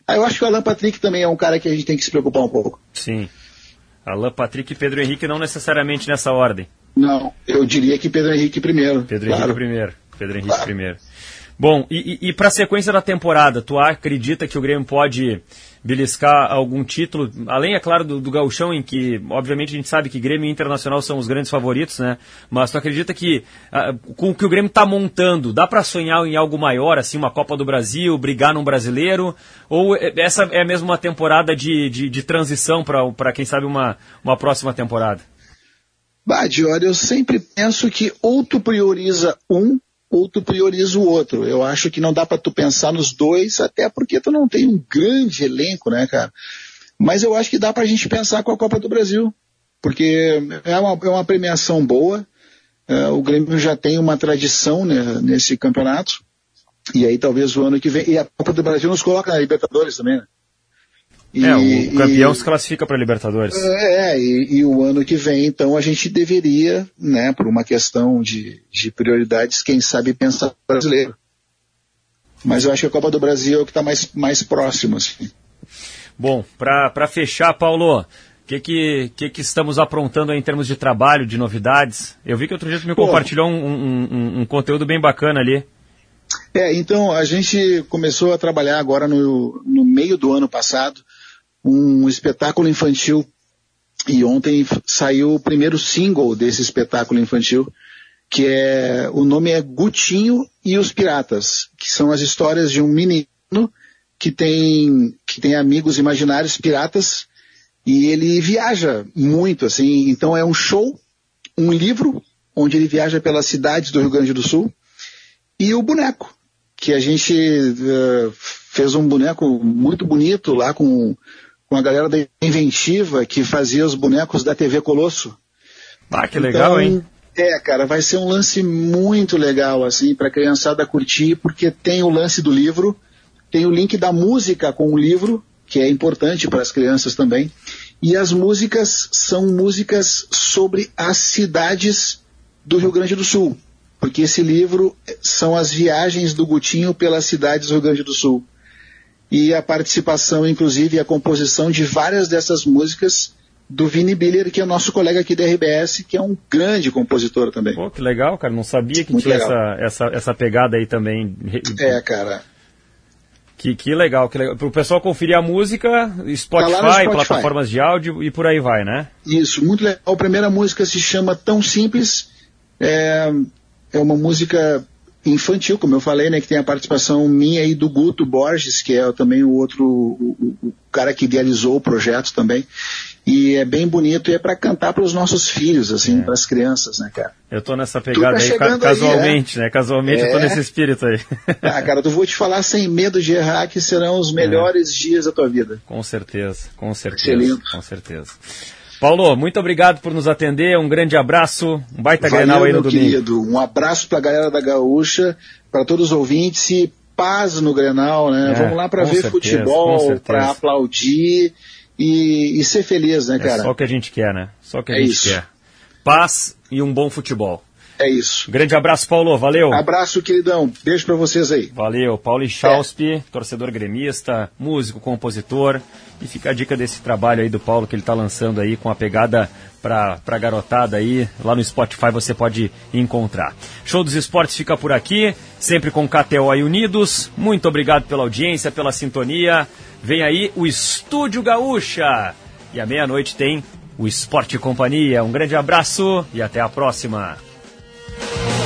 Ah, eu acho que o Alan Patrick também é um cara que a gente tem que se preocupar um pouco. Sim. Alan Patrick e Pedro Henrique não necessariamente nessa ordem. Não, eu diria que Pedro Henrique primeiro. Pedro claro. Henrique primeiro. Pedro Henrique claro. primeiro. Bom, e, e, para a sequência da temporada, tu acredita que o Grêmio pode beliscar algum título, além, é claro, do, do gauchão, em que, obviamente, a gente sabe que Grêmio e Internacional são os grandes favoritos, né? Mas tu acredita que, uh, com o que o Grêmio está montando, dá para sonhar em algo maior, assim, uma Copa do Brasil, brigar num brasileiro? Ou essa é mesmo uma temporada de, de, de transição para, quem sabe, uma, uma próxima temporada? Bah, Diori, eu sempre penso que ou tu prioriza um ou tu prioriza o outro. Eu acho que não dá para tu pensar nos dois, até porque tu não tem um grande elenco, né, cara? Mas eu acho que dá para a gente pensar com a Copa do Brasil, porque é uma, é uma premiação boa. É, o Grêmio já tem uma tradição né, nesse campeonato. E aí talvez o ano que vem. E a Copa do Brasil nos coloca na Libertadores também, né? E, é, o campeão e, se classifica para Libertadores. É, é e, e, o ano que vem, então, a gente deveria, né, por uma questão de, de prioridades, quem sabe pensar brasileiro. Mas eu acho que a Copa do Brasil é o que está mais, mais próximo. Assim. Bom, para fechar, Paulo, o que, que, que, que, estamos aprontando em termos de trabalho, de novidades? Eu vi que outro dia você me Pô, compartilhou um, um, um, um conteúdo bem bacana ali. É, então a gente começou a trabalhar agora no, no meio do ano passado um espetáculo infantil. E ontem saiu o primeiro single desse espetáculo infantil, que é o nome é Gutinho e os Piratas, que são as histórias de um menino que tem que tem amigos imaginários piratas e ele viaja muito assim, então é um show, um livro onde ele viaja pelas cidades do Rio Grande do Sul e o boneco que a gente uh, fez um boneco muito bonito lá com com a galera da Inventiva que fazia os bonecos da TV Colosso. Ah, que legal, então, hein? É, cara, vai ser um lance muito legal, assim, pra criançada curtir, porque tem o lance do livro, tem o link da música com o livro, que é importante para as crianças também. E as músicas são músicas sobre as cidades do Rio Grande do Sul, porque esse livro são as viagens do Gutinho pelas cidades do Rio Grande do Sul. E a participação, inclusive, e a composição de várias dessas músicas do Vini Biller, que é nosso colega aqui da RBS, que é um grande compositor também. Pô, que legal, cara. Não sabia que Muito tinha essa, essa, essa pegada aí também. É, cara. Que, que legal, que legal. Para o pessoal conferir a música, Spotify, tá Spotify, plataformas de áudio e por aí vai, né? Isso, muito legal. A primeira música se chama Tão Simples. É, é uma música infantil, como eu falei, né? Que tem a participação minha e do Guto Borges, que é também o outro, o, o cara que idealizou o projeto também. E é bem bonito e é para cantar para os nossos filhos, assim, é. para as crianças, né, cara? Eu tô nessa pegada tá aí, ca casualmente, aí, é? né? Casualmente é. eu tô é. nesse espírito aí. Ah, cara, eu vou te falar sem medo de errar que serão os melhores dias da tua vida. Com certeza, com certeza. Excelente. Com certeza. Paulo, muito obrigado por nos atender, um grande abraço, um baita Valeu, Grenal aí no domingo. querido, um abraço para a galera da Gaúcha, para todos os ouvintes e paz no Grenal, né? É, Vamos lá para ver certeza, futebol, para aplaudir e, e ser feliz, né, é cara? É só o que a gente quer, né? Só o que a é gente isso. quer. Paz e um bom futebol. É isso. Grande abraço, Paulo. Valeu. Abraço, queridão. Beijo para vocês aí. Valeu. Paulo Chauspe, é. torcedor gremista, músico, compositor. E fica a dica desse trabalho aí do Paulo que ele está lançando aí com a pegada para a garotada aí. Lá no Spotify você pode encontrar. Show dos Esportes fica por aqui, sempre com KTO unidos. Muito obrigado pela audiência, pela sintonia. Vem aí o Estúdio Gaúcha. E à meia-noite tem o Esporte Companhia. Um grande abraço e até a próxima. Thank you.